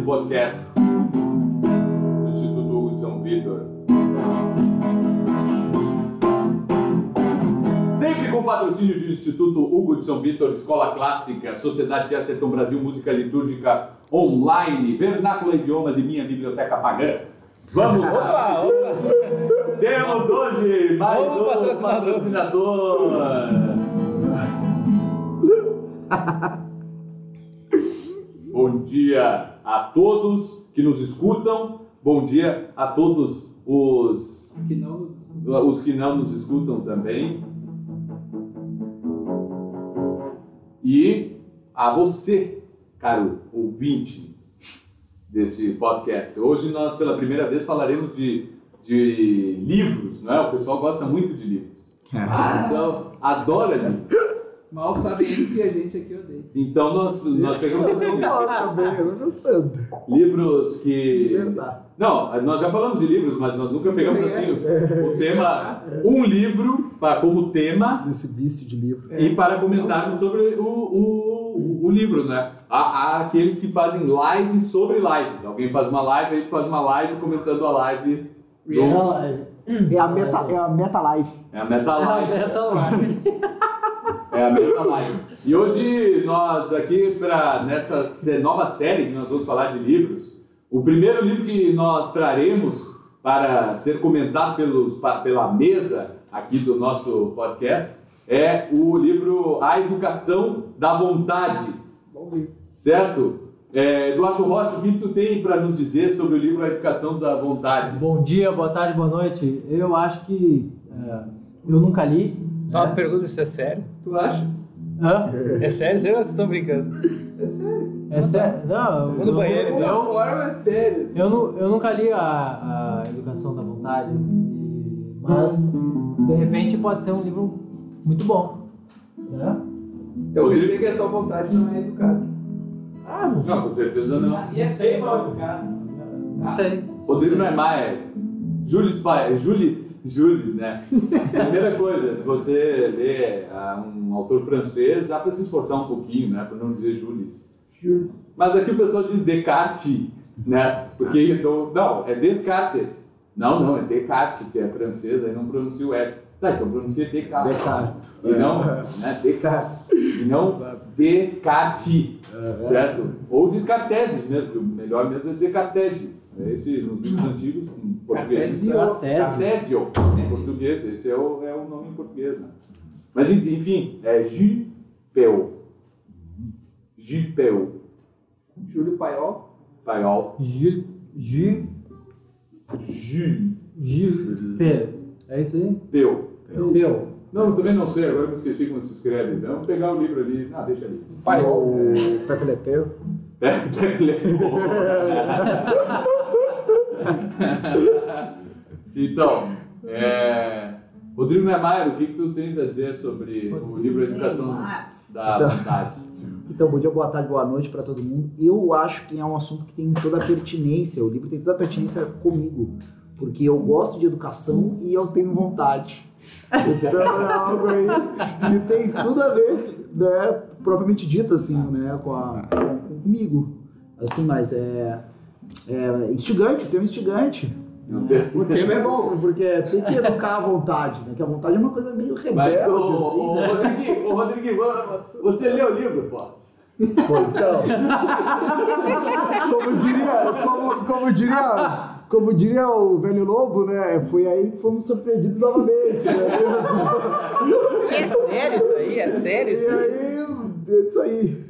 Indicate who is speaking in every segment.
Speaker 1: um podcast do Instituto Hugo de São Vitor. Sempre com patrocínio do Instituto Hugo de São Vitor, Escola Clássica, Sociedade Chesterton Brasil, Música Litúrgica Online, Vernáculo Idiomas e Minha Biblioteca Pagã. Vamos
Speaker 2: Opa, opa!
Speaker 1: Temos hoje mais
Speaker 2: Novo
Speaker 1: um
Speaker 2: patrocinador.
Speaker 1: patrocinador. Bom dia a todos que nos escutam. Bom dia a todos os,
Speaker 3: Que não nos
Speaker 1: os que não nos escutam também. E a você, caro ouvinte desse podcast. Hoje nós, pela primeira vez, falaremos de, de livros, não é? O pessoal gosta muito de livros. O pessoal adora livros.
Speaker 3: mal sabem eles que a gente aqui.
Speaker 1: Então nós, nós pegamos
Speaker 4: Eu não gosto também, eu não tanto.
Speaker 1: livros que.
Speaker 4: Verdade.
Speaker 1: Não, nós já falamos de livros, mas nós nunca pegamos assim o tema, um livro para como tema
Speaker 4: Desse vício de livro.
Speaker 1: e para comentarmos sobre o, o, o livro, né? Há, há aqueles que fazem lives sobre lives. Alguém faz uma live, aí tu faz uma live comentando a live. do-
Speaker 4: É a meta, é a meta live.
Speaker 1: É a meta live. É a meta live. E hoje nós aqui para nessa nova série que nós vamos falar de livros, o primeiro livro que nós traremos para ser comentado pelos, pela mesa aqui do nosso podcast é o livro A Educação da Vontade,
Speaker 3: Bom livro.
Speaker 1: certo? É, Eduardo Rocha, o que tu tem para nos dizer sobre o livro A Educação da Vontade?
Speaker 5: Bom dia, boa tarde, boa noite. Eu acho que é, eu nunca li.
Speaker 2: Só uma pergunta, isso é sério?
Speaker 3: Tu acha?
Speaker 5: Hã?
Speaker 2: É sério? Eu estou brincando.
Speaker 3: É sério.
Speaker 5: É sério? Não,
Speaker 2: Vamos no
Speaker 5: eu,
Speaker 2: banheiro, então.
Speaker 5: eu,
Speaker 3: forma é sério. assim.
Speaker 5: eu, nu- eu nunca li a, a Educação da Vontade, mas de repente pode ser um livro muito bom. Né?
Speaker 3: Quer dizer que a tua vontade não é educada.
Speaker 5: Ah, não.
Speaker 1: Não, com certeza não.
Speaker 5: E é feio mal educado. Não sei.
Speaker 1: Rodrigo Neymar, Jules, Pa- Jules, Jules, né? Primeira coisa, se você lê ah, um autor francês, dá para se esforçar um pouquinho, né? Para não dizer Jules. Mas aqui o pessoal diz Descartes, né? Porque não, não, é Descartes. Não, não, é Descartes, que é francês, aí não pronuncia o S. Tá, então pronuncia Descartes.
Speaker 4: Descartes.
Speaker 1: E não, né? Descartes. E não Descartes, certo? Ou Descartesius mesmo, o melhor mesmo é dizer Cartésio. Esse, nos livros antigos, em português.
Speaker 3: Cartésio.
Speaker 1: Em português, esse é o, é o nome em português. Né? Mas en- enfim, é Gipel. Gipel.
Speaker 3: Júlio Paiol.
Speaker 1: Paiol.
Speaker 5: Gil, Gil. Gil, P. É isso aí?
Speaker 1: Peu.
Speaker 5: Peu.
Speaker 1: Não, eu também não sei, agora eu me esqueci como se escreve. Vamos pegar o livro ali. Ah, deixa ali.
Speaker 4: Paiol. Pepe Le Pew.
Speaker 1: É, então, é, Rodrigo Neymar, o que, que tu tens a dizer sobre o livro Educação da
Speaker 4: Então-
Speaker 1: Vontade?
Speaker 4: Então, bom dia, boa tarde, boa noite para todo mundo. Eu acho que é um assunto que tem toda a pertinência, o livro tem toda a pertinência comigo, porque eu gosto de educação e eu tenho vontade. Então é algo aí que tem tudo a ver, né, propriamente dito assim, né, com, a, com- comigo. Assim, mas é, é instigante, o tema é instigante.
Speaker 3: O tema é bom.
Speaker 4: Porque tem que educar a vontade, né? Que a vontade é uma coisa meio
Speaker 1: Mas,
Speaker 4: rebelde,
Speaker 1: ô,
Speaker 4: assim,
Speaker 1: ô,
Speaker 4: né?
Speaker 1: Rodriguinho, ô, Rodriguinho, você leu o livro, pô?
Speaker 4: Pois então. como diria, como, como diria, como diria o velho lobo, né? Foi aí que fomos surpreendidos novamente, né?
Speaker 2: É sério isso aí? É sério
Speaker 4: E
Speaker 2: isso aí?
Speaker 4: aí, é isso aí.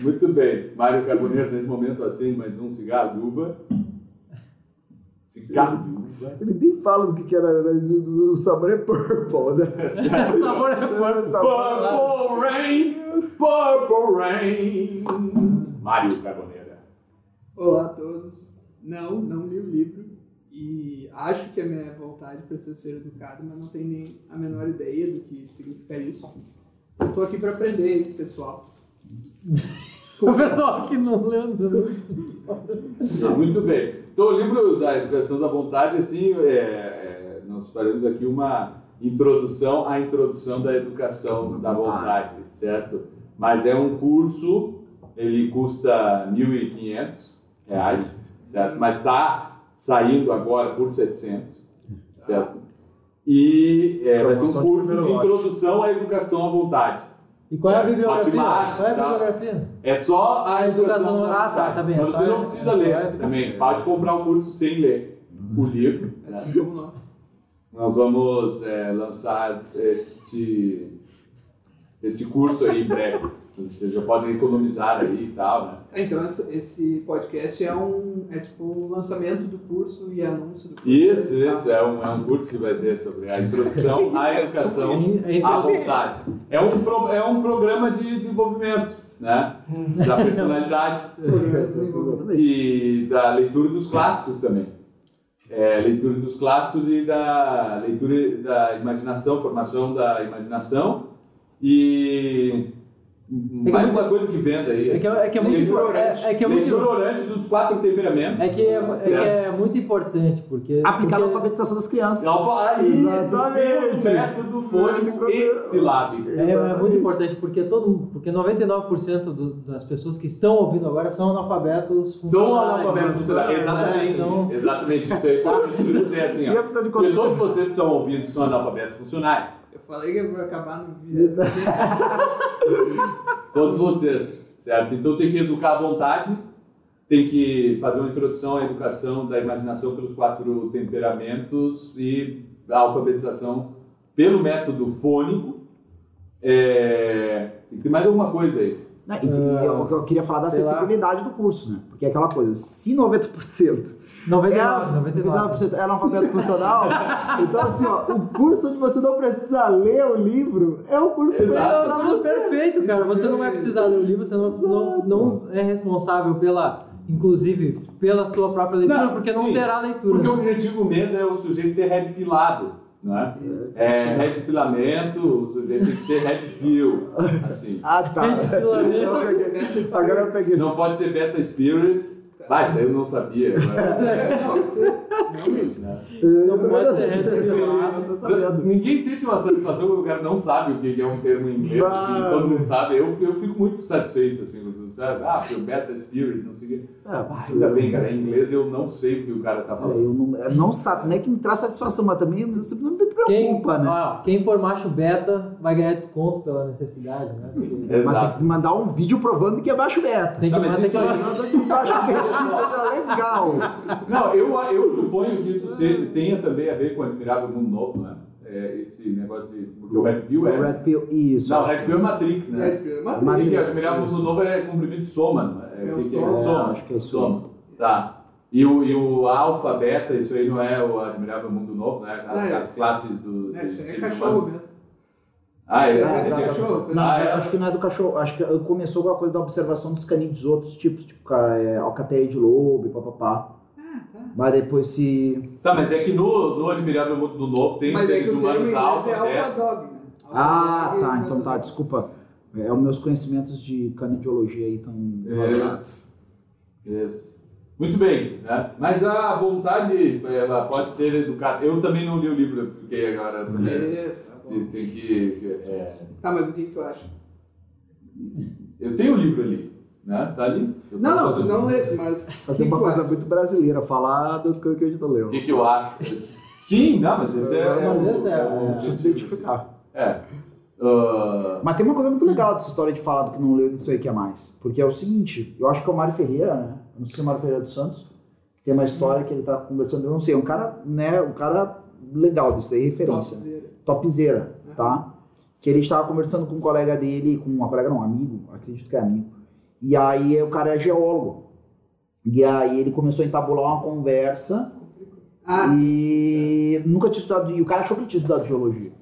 Speaker 1: Muito bem. Mário Carboneiro, nesse momento, acende mais um cigarro de uva. Cigarro de uva.
Speaker 4: Ele nem fala do que, que era, o sabor é purple, né? O sabor é purple.
Speaker 1: Purple Rain, Purple Rain. Mário Carboneira.
Speaker 3: Olá a todos. Não, não li o livro. E acho que a minha vontade precisa ser educada, mas não tenho nem a menor ideia do que significa isso. Eu tô aqui para aprender, pessoal.
Speaker 5: O pessoal que não lembra.
Speaker 1: Não, muito bem. Então, o livro da Educação da Vontade, assim, é, é, nós faremos aqui uma introdução à introdução da Educação da Vontade, certo? Mas é um curso ele custa R$ 1.500, reais, certo? Mas está saindo agora por 700, certo? E é, vai ser um curso de introdução à educação à vontade.
Speaker 5: E qual é a bibliografia?
Speaker 1: Hotmart,
Speaker 5: Qual é a
Speaker 1: tá?
Speaker 5: bibliografia?
Speaker 1: É só a
Speaker 5: A educação-
Speaker 1: educação.
Speaker 5: ah, tá, tá bem,
Speaker 1: Mas
Speaker 5: é
Speaker 1: você não precisa
Speaker 5: é só a
Speaker 1: ler também. Pode comprar o curso sem ler o livro. né?
Speaker 3: Assim como nós.
Speaker 1: Nós vamos é, lançar este, este curso aí em breve. Vocês já podem economizar aí e tal, né?
Speaker 3: Então essa- esse podcast é um é tipo o lançamento do curso e anúncio do curso.
Speaker 1: Isso, isso. É um, é um curso que vai ter sobre a introdução à educação
Speaker 5: É
Speaker 1: à vontade. É um, pro- é um programa de desenvolvimento, né? Da personalidade. E da leitura dos clássicos também. É, leitura dos clássicos e da leitura da imaginação, formação da imaginação e mais
Speaker 5: é
Speaker 1: uma coisa que venda aí.
Speaker 5: É que, é que é muito
Speaker 1: leitura
Speaker 5: impor- é, é que é muito
Speaker 1: leitura orante dos quatro temperamentos.
Speaker 5: é que é, é que é muito importante porque
Speaker 4: Aplicar a
Speaker 5: porque-
Speaker 4: alfabetização das crianças.
Speaker 1: Não, aí,
Speaker 4: Exatamente.
Speaker 1: pelo método fônico e silábico.
Speaker 5: É, é muito importante porque todo porque 99% do, das pessoas que estão ouvindo agora são analfabetos
Speaker 1: São analfabetos funcionais.
Speaker 5: É,
Speaker 1: Exatamente.
Speaker 5: são-
Speaker 1: Exatamente. Isso aí pode dizer assim, ó. todos vocês que estão ouvindo são analfabetos funcionais.
Speaker 3: Falei que eu vou acabar no vídeo.
Speaker 1: Todos vocês, certo? Então tem que educar à vontade, tem que fazer uma introdução à educação da imaginação pelos quatro temperamentos e a alfabetização pelo método fônico. É... Tem mais alguma coisa aí?
Speaker 4: Né, e tem- eu, eu queria falar da
Speaker 5: sei lá.
Speaker 4: acessibilidade do curso, né? Porque é aquela coisa, se 90%
Speaker 5: 99,
Speaker 4: é,
Speaker 5: 99.
Speaker 4: 99% é analfabeto funcional, então assim, ó, o curso onde você não precisa ler o livro é o curso
Speaker 1: Exato.
Speaker 4: pra
Speaker 5: Tudo
Speaker 4: você.
Speaker 5: perfeito, cara. Você não vai precisar ler o livro, você não, não, não é responsável pela, inclusive, pela sua própria leitura,
Speaker 1: Não,
Speaker 5: porque não
Speaker 1: sim.
Speaker 5: terá leitura.
Speaker 1: Porque o objetivo mesmo é o sujeito ser red pilado, né? É red pilamento, o sujeito tem que ser red pill, assim.
Speaker 4: Ah, tá. Eu peguei. Agora eu peguei.
Speaker 1: Não pode ser beta spirit. Vai, isso aí eu não sabia. Agora.
Speaker 3: Não, você, não
Speaker 1: né?
Speaker 5: Não pode ser
Speaker 4: tô sabendo.
Speaker 1: Ninguém sente uma satisfação quando o cara não sabe o que é um termo em inglês, assim, todo mundo sabe. Eu, eu fico muito satisfeito, assim, quando sabe? Ah, foi o beta spirit, não sei o quê. Ah, ainda bem, cara, em inglês eu não sei o que o cara tá
Speaker 4: Olha,
Speaker 1: falando.
Speaker 4: eu não, eu não, sa- não é que me traz satisfação, mas também eu sempre não me
Speaker 5: Quem,
Speaker 4: preocupa, né?
Speaker 5: ó, quem for macho beta vai ganhar desconto pela necessidade, né? Porque
Speaker 4: Mas tem
Speaker 1: Exato.
Speaker 4: que mandar um vídeo provando que é baixo beta.
Speaker 5: tem que,
Speaker 1: Tá,
Speaker 5: tem que,
Speaker 4: que baixo beta seja legal.
Speaker 1: Não, eu, eu suponho que isso seja, tenha também a ver com o Admirável Mundo Novo, né? É, esse negócio de. Porque o Red Pill é.
Speaker 4: Red Pill, isso.
Speaker 1: Não, o Red Pill é Matrix, né?
Speaker 3: É, é uma
Speaker 1: O que
Speaker 4: Matrix,
Speaker 1: é Admirável. Mundo Novo é comprimento de soma, não é?
Speaker 3: É o
Speaker 1: o que que
Speaker 3: soma.
Speaker 1: é? Soma.
Speaker 4: acho que é
Speaker 1: Soma. Tá. E o, e o alfa, beta, isso aí não é o Admirável Mundo Novo, né? As,
Speaker 3: Ah, é.
Speaker 1: as classes do.
Speaker 3: É, isso aí é cachorro mesmo.
Speaker 1: Ah, é.
Speaker 3: Isso
Speaker 1: esse
Speaker 3: é
Speaker 1: é
Speaker 3: cachorro. você
Speaker 4: Não,
Speaker 1: Ah, é?
Speaker 4: acho que não é do cachorro. Acho que começou com a coisa da observação dos canídeos, outros tipos, tipo é, alcateia de lobo e papapá.
Speaker 3: Ah, tá.
Speaker 4: Mas depois se.
Speaker 1: Tá, mas é que no, no Admirável Mundo Novo tem
Speaker 3: Mas é
Speaker 1: seres
Speaker 3: em
Speaker 1: humanos alfa,
Speaker 3: é
Speaker 1: beta.
Speaker 3: dog, né?
Speaker 4: Ah,
Speaker 3: dog
Speaker 4: tá. Então tá,
Speaker 3: dog.
Speaker 4: desculpa. É, os meus conhecimentos de canidiologia aí estão vazados.
Speaker 1: Isso. Muito bem, né? Mas a vontade, ela pode ser educada. Eu também não li o livro, eu fiquei agora
Speaker 3: tá bom.
Speaker 1: Tem, tem que. é,
Speaker 3: Tá, mas o que, que tu acha?
Speaker 1: eu tenho o livro ali, né? Tá ali. Eu
Speaker 3: Não, não,
Speaker 1: fazer
Speaker 3: não
Speaker 1: um-
Speaker 3: lesse, mas.
Speaker 4: Fazer uma coisa
Speaker 3: acha?
Speaker 4: muito brasileira, falar das coisas que a gente não leu.
Speaker 1: O que, que eu acho? Sim, não, mas esse é.
Speaker 5: Mas
Speaker 1: o-
Speaker 5: esse é-
Speaker 1: o-
Speaker 5: é-
Speaker 4: Precisa se identificar.
Speaker 1: É. Ah,
Speaker 4: Mas tem uma coisa muito legal dessa história de falar do que não leu e não sei o que é mais. Porque é o seguinte, eu acho que é o Mário Ferreira, né? Eu não sei se é o Mário Ferreira dos Santos, que tem uma história que ele tá conversando, eu não sei, é um cara, né, um cara legal disso aí, referência. né?
Speaker 3: Topzera.
Speaker 4: topzera, tá? Que ele estava conversando com um colega dele, com uma colega não, um amigo, acredito que é amigo. E aí o cara é geólogo. E aí ele começou a entabular uma conversa
Speaker 3: Ah, sim.
Speaker 4: e nunca tinha estudado, e o cara achou que ele tinha estudado geologia.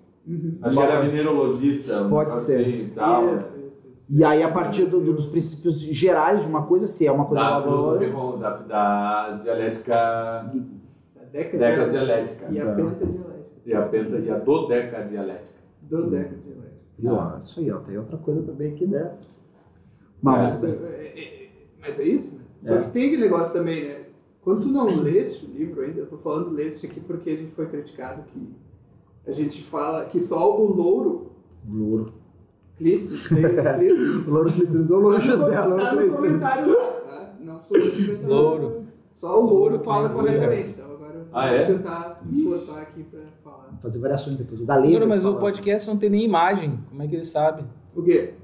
Speaker 1: Acho que era mineralogista. um
Speaker 4: Pode ser.
Speaker 1: assim e tal.
Speaker 3: Isso, isso, isso.
Speaker 4: E aí a partir do- do- dos princípios gerais de uma coisa, se é uma coisa
Speaker 1: Da,
Speaker 4: nova
Speaker 1: da, da dialética.
Speaker 3: Da década
Speaker 1: Deca
Speaker 3: de
Speaker 1: dialética.
Speaker 3: E a
Speaker 4: É.
Speaker 3: penta dialética.
Speaker 1: E a, penta, e a dodeca dialética.
Speaker 3: Do década dialética.
Speaker 4: Ah, Isso aí, ó, tem outra coisa também que der. Mas
Speaker 1: É.
Speaker 4: muito bem.
Speaker 3: É, é, Mas é isso, né?
Speaker 4: É.
Speaker 3: Porque tem aquele negócio também, né? Quando tu não leste o livro ainda, eu tô falando leste aqui porque a gente foi criticado que a gente fala que só o louro
Speaker 4: Louro.
Speaker 3: Clísteres.
Speaker 4: O Louro Clísteres ou o Louro José, o Louro
Speaker 3: Tá comentário tá? Não sou eu
Speaker 2: Louro.
Speaker 3: Só o Louro
Speaker 2: Louro
Speaker 3: fala corretamente. Então agora eu vou
Speaker 1: Ah, é?
Speaker 3: tentar me esforçar aqui pra falar.
Speaker 4: Fazer variações depois. O Galego.
Speaker 2: Louro, mas o podcast não tem nem imagem. Como é que ele sabe?
Speaker 3: O quê?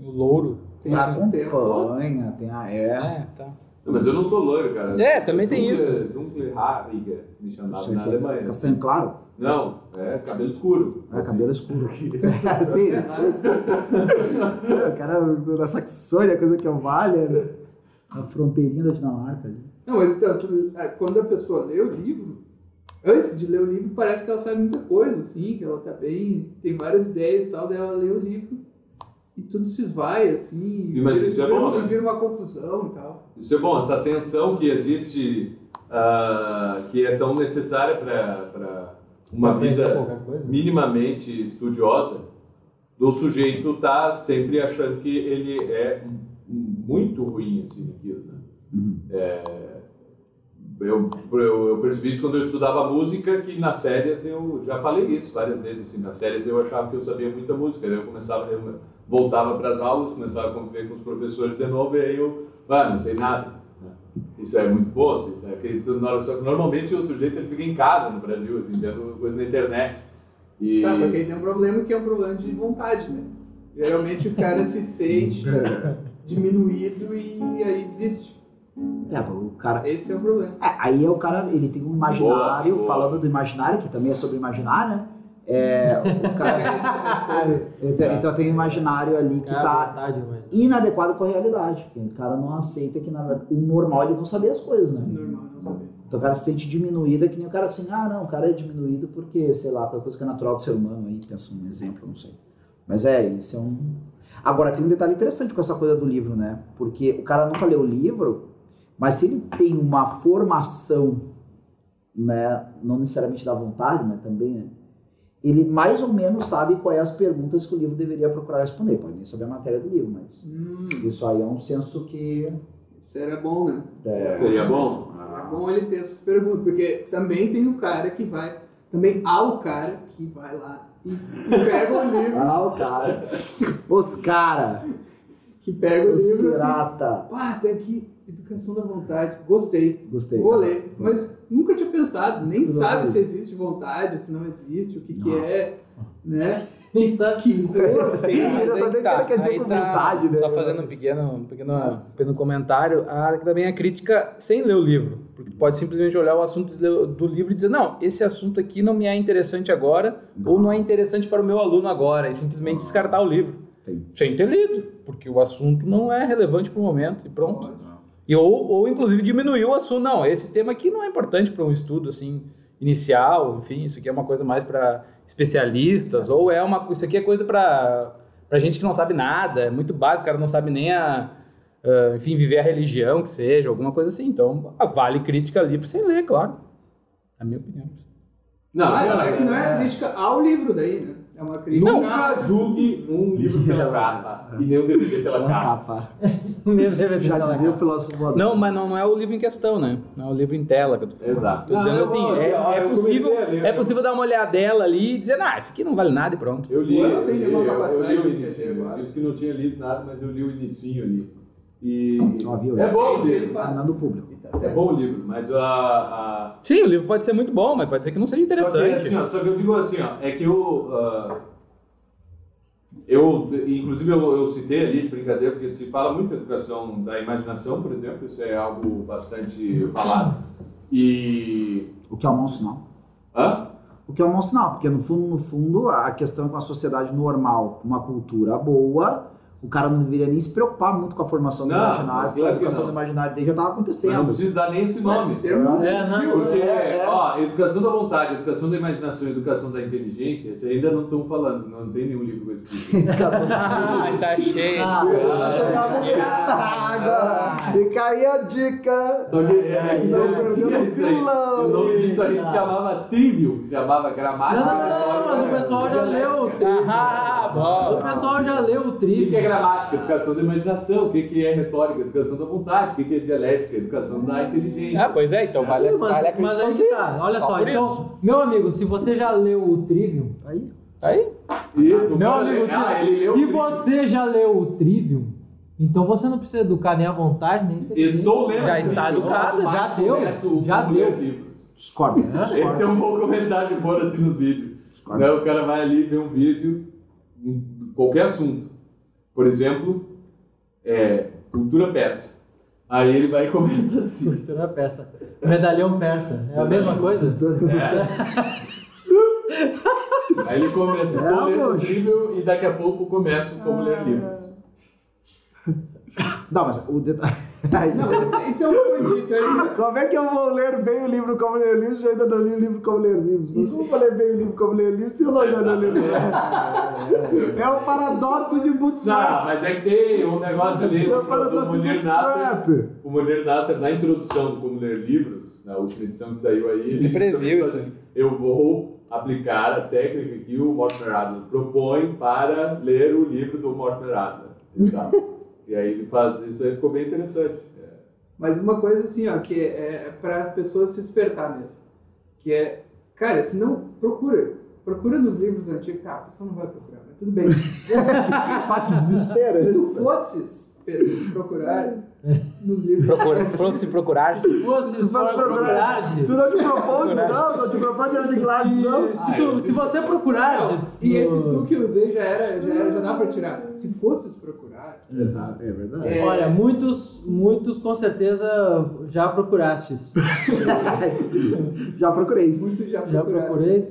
Speaker 2: O louro.
Speaker 3: Tem
Speaker 4: Tá
Speaker 3: tempo.
Speaker 4: acompanha, tem a. É.
Speaker 2: É, tá.
Speaker 1: Não, mas eu não sou loiro, cara.
Speaker 2: É, também tem isso.
Speaker 1: Dunkle Haariger, me chamavam
Speaker 4: Isso
Speaker 1: na
Speaker 4: é
Speaker 1: Alemanha.
Speaker 4: castanho claro?
Speaker 1: Não, é cabelo escuro.
Speaker 4: É, cabelo escuro. Sim. o cara da Saxônia, coisa que é o Vale, né? a fronteirinha da Dinamarca. ali.
Speaker 3: Não, mas então, tu- é, quando a pessoa lê o livro, antes de ler o livro, parece que ela sabe muita coisa, assim, que ela tá bem, tem várias ideias e tal, daí ela lê o livro e tudo se esvai, assim,
Speaker 1: E, mas isso é bom, né?
Speaker 3: e vira uma confusão e tal.
Speaker 1: Isso é bom, essa tensão que existe, ah, que é tão necessária para uma vida minimamente estudiosa, do sujeito tá sempre achando que ele é muito ruim assim naquilo, né? É, eu, eu, eu percebi isso quando eu estudava música, que nas férias eu já falei isso várias vezes, assim, nas férias eu achava que eu sabia muita música, daí eu começava, eu voltava para as aulas, começava a conviver com os professores de novo, e aí eu, ah, não sei nada. né? Isso é muito bom, assim, né? Que tu- só que normalmente o sujeito ele fica em casa no Brasil, assim, vendo coisa na internet. E...
Speaker 3: Tá, só que aí tem um problema que é um problema de vontade, né? Geralmente o cara se sente diminuído e aí desiste.
Speaker 4: É, o cara.
Speaker 3: Esse é o problema.
Speaker 4: É, aí é o cara, ele tem um imaginário,
Speaker 1: Boa, boa.
Speaker 4: falando do imaginário, que também é sobre imaginário, né? É, o cara. então, então tem um imaginário ali que
Speaker 5: É
Speaker 4: tá inadequado com a realidade. Porque o cara não aceita que, na verdade, o normal é ele não saber as coisas, né?
Speaker 3: Normal, não saber.
Speaker 4: Então o cara se sente diminuído, é que nem o cara assim, ah, não, o cara é diminuído porque, sei lá, qualquer coisa que é natural do ser humano aí, pensa um exemplo, não sei. Mas é, isso é um. Agora, tem um detalhe interessante com essa coisa do livro, né? Porque o cara nunca leu o livro, mas se ele tem uma formação, né, não necessariamente da vontade, mas também, né? Ele mais ou menos sabe quais as perguntas que o livro deveria procurar responder. Pode nem saber a matéria do livro, mas
Speaker 3: Hum,
Speaker 4: isso aí é um senso que.
Speaker 3: isso era bom, né?
Speaker 4: É,
Speaker 1: Seria bom?
Speaker 3: É bom ele ter essas perguntas, porque também tem o cara que vai, também há o cara que vai lá e, e pega o livro,
Speaker 4: Ah, o cara. Os cara.
Speaker 3: que pega o
Speaker 4: Os
Speaker 3: livro assim,
Speaker 4: pirata.
Speaker 3: pá, tem aqui Educação da Vontade, gostei,
Speaker 4: Gostei.
Speaker 3: vou ler, mas nunca tinha pensado, nem
Speaker 4: Exatamente.
Speaker 3: sabe se existe vontade, se não existe, o que que
Speaker 4: Não.
Speaker 3: é, né?
Speaker 5: Nem sabe
Speaker 3: Que cor tem,
Speaker 2: aí
Speaker 4: o que
Speaker 2: tá,
Speaker 4: quer dizer
Speaker 2: aí
Speaker 4: com
Speaker 2: tá,
Speaker 4: vontade, né?
Speaker 2: Só fazendo um pequeno, um pequeno, pequeno comentário, a, também a crítica sem ler o livro. Porque tu pode simplesmente olhar o assunto do livro e dizer, não, esse assunto aqui não me é interessante agora, ou não é interessante para o meu aluno agora, e simplesmente descartar o livro.
Speaker 4: Tem.
Speaker 2: Sem ter lido, porque o assunto não é relevante para o momento, e pronto. E ou, ou inclusive diminuir o assunto. Não, esse tema aqui não é importante para um estudo assim inicial, enfim, isso aqui é uma coisa mais para especialistas, ou é uma isso aqui é coisa para para gente que não sabe nada, é muito básico, o cara não sabe nem a ah, enfim, viver a religião que seja, alguma coisa assim. Então, ah, vale crítica livro sem ler, claro. É a minha opinião.
Speaker 1: Não,
Speaker 3: Ah,
Speaker 1: não,
Speaker 3: é que não é crítica ao livro daí, né? É uma crítica
Speaker 1: Nunca julgue um livro pela capa e nem um DVD pela
Speaker 4: Uma
Speaker 1: capa.
Speaker 4: capa.
Speaker 5: Nem
Speaker 4: Já dizia o filósofo voador.
Speaker 2: Não, mas não, não é o livro em questão, né? Não é o livro em tela que eu tô falando.
Speaker 1: Exato.
Speaker 2: Tô dizendo
Speaker 1: Não,
Speaker 2: assim,
Speaker 1: eu-
Speaker 2: é,
Speaker 1: eu-
Speaker 2: é
Speaker 1: eu
Speaker 2: possível,
Speaker 1: ler,
Speaker 2: é
Speaker 1: eu-
Speaker 2: possível dar uma olhadela ali e dizer, ah, isso aqui não vale nada e pronto.
Speaker 1: Eu li,
Speaker 3: Eu
Speaker 1: eu,
Speaker 3: não tenho
Speaker 1: li,
Speaker 3: nenhuma
Speaker 1: eu, eu
Speaker 3: capacidade
Speaker 1: li o Eu
Speaker 3: agora.
Speaker 1: disse que não tinha lido nada, mas eu li o inicinho ali. E
Speaker 4: Ó, viu?
Speaker 1: é bom
Speaker 4: do público.
Speaker 1: É bom o livro, mas a, a
Speaker 2: Sim, o livro pode ser muito bom, mas pode ser que não seja
Speaker 1: Só que,
Speaker 2: interessante.
Speaker 1: assim, ó, só que eu digo assim, ó, é que eu. ah, eu, inclusive, eu, eu citei ali de brincadeira, porque se fala muito da educação da imaginação, por exemplo, isso é algo bastante falado. E.
Speaker 4: O que é um mau sinal.
Speaker 1: Hã?
Speaker 4: O que é um mau sinal, porque no fundo, no fundo, a questão é com a sociedade normal, uma cultura boa, o cara não deveria nem se preocupar muito com a formação do
Speaker 1: Não,
Speaker 4: imaginário,
Speaker 1: mas
Speaker 4: porque a educação
Speaker 1: não.
Speaker 4: do imaginário dele já estava
Speaker 1: Mas não
Speaker 4: acontecendo.
Speaker 1: preciso dar nem esse
Speaker 3: Mas
Speaker 1: nome.
Speaker 3: termo
Speaker 5: É, não.
Speaker 1: Porque,
Speaker 4: É, é.
Speaker 1: ó, educação da vontade, educação da imaginação e educação da inteligência, isso ainda não estão falando, não tem nenhum livro com esse
Speaker 4: do
Speaker 2: Ai, tá cheio.
Speaker 5: Ah,
Speaker 4: cara. E caía a dica.
Speaker 1: Só que é,
Speaker 4: Não, vilão.
Speaker 1: O nome disso aí se chamava trivial, se chamava
Speaker 5: Não,
Speaker 1: gramática.
Speaker 5: não, não, mas o pessoal já leu o trivium.
Speaker 2: Ah,
Speaker 5: O
Speaker 2: bom.
Speaker 5: pessoal já leu o
Speaker 1: O gramática? Educação da imaginação. O que que é retórica? Educação da vontade. O que que é dialética? Educação da inteligência.
Speaker 2: Ah, pois é, então vale,
Speaker 5: Sim,
Speaker 2: vale a
Speaker 5: mas, mas aí que tá. Olha só,
Speaker 2: por
Speaker 5: então,
Speaker 2: isso.
Speaker 5: meu amigo, se você já leu o trivium,
Speaker 4: Aí.
Speaker 2: Aí,
Speaker 1: Isso,
Speaker 5: Meu amigo,
Speaker 1: ah,
Speaker 5: se você já leu o Trivium, então você não precisa educar nem à vontade, nem
Speaker 1: Estou lendo.
Speaker 2: Já está
Speaker 1: automático
Speaker 5: já deu, já deu.
Speaker 1: livros.
Speaker 4: Discordo.
Speaker 1: Esse é um bom comentário de pôr assim nos vídeos. Né, O cara vai ali ver um vídeo, em qualquer assunto. Por exemplo, é, cultura persa. Aí ele vai e comenta assim.
Speaker 5: Cultura persa. Medalhão persa. É a mesma coisa?
Speaker 1: Aí ele comenta, estou
Speaker 4: É,
Speaker 1: lendo livro e daqui a pouco começo como ler livros.
Speaker 4: Não, mas o detalhe. Aí-
Speaker 3: Não, isso, isso é um ponto disso. aí.
Speaker 4: Como é que eu vou ler bem o livro como ler livros se eu ainda não li o livro como ler livros? Mas como eu vou ler bem o livro como ler livros se eu não já não li o livro? É o paradoxo de Bootstrap.
Speaker 1: Não, mas é que tem um negócio ali
Speaker 4: É o
Speaker 1: do, do
Speaker 4: paradoxo de. Bootstrap.
Speaker 1: O Munir Nasser, na introdução do Como Ler Livros, na última edição que saiu aí,
Speaker 2: Ele previu isso
Speaker 1: assim, Eu vou aplicar a técnica que o Mortimer Adler propõe para ler o livro do Mortimer Adler. e tal. E aí ele faz isso aí, ficou bem interessante. É.
Speaker 3: Mas uma coisa assim, ó, que é, é pra pessoa se despertar mesmo. Que é, cara, se não, procura. Procura nos livros antigos. Tá, a pessoa não vai procurar, mas tudo bem.
Speaker 4: Fato desespero.
Speaker 3: Se tu fosses Pedro, procurar nos livros.
Speaker 2: Procura, fosse procurar.
Speaker 5: Se fosse
Speaker 4: Tu vai procurar. Tu não te propôs, não, não te propôs era de Gladys, não.
Speaker 5: Se, tu- se você procurar.
Speaker 3: Não, e esse tu que eu usei já era, já era, já dá pra tirar. Se fosses procurar,
Speaker 1: Exato.
Speaker 4: É verdade.
Speaker 3: É.
Speaker 5: Olha, muitos, muitos com certeza já procurastes.
Speaker 4: Já procurei isso.
Speaker 3: muito já
Speaker 5: Já.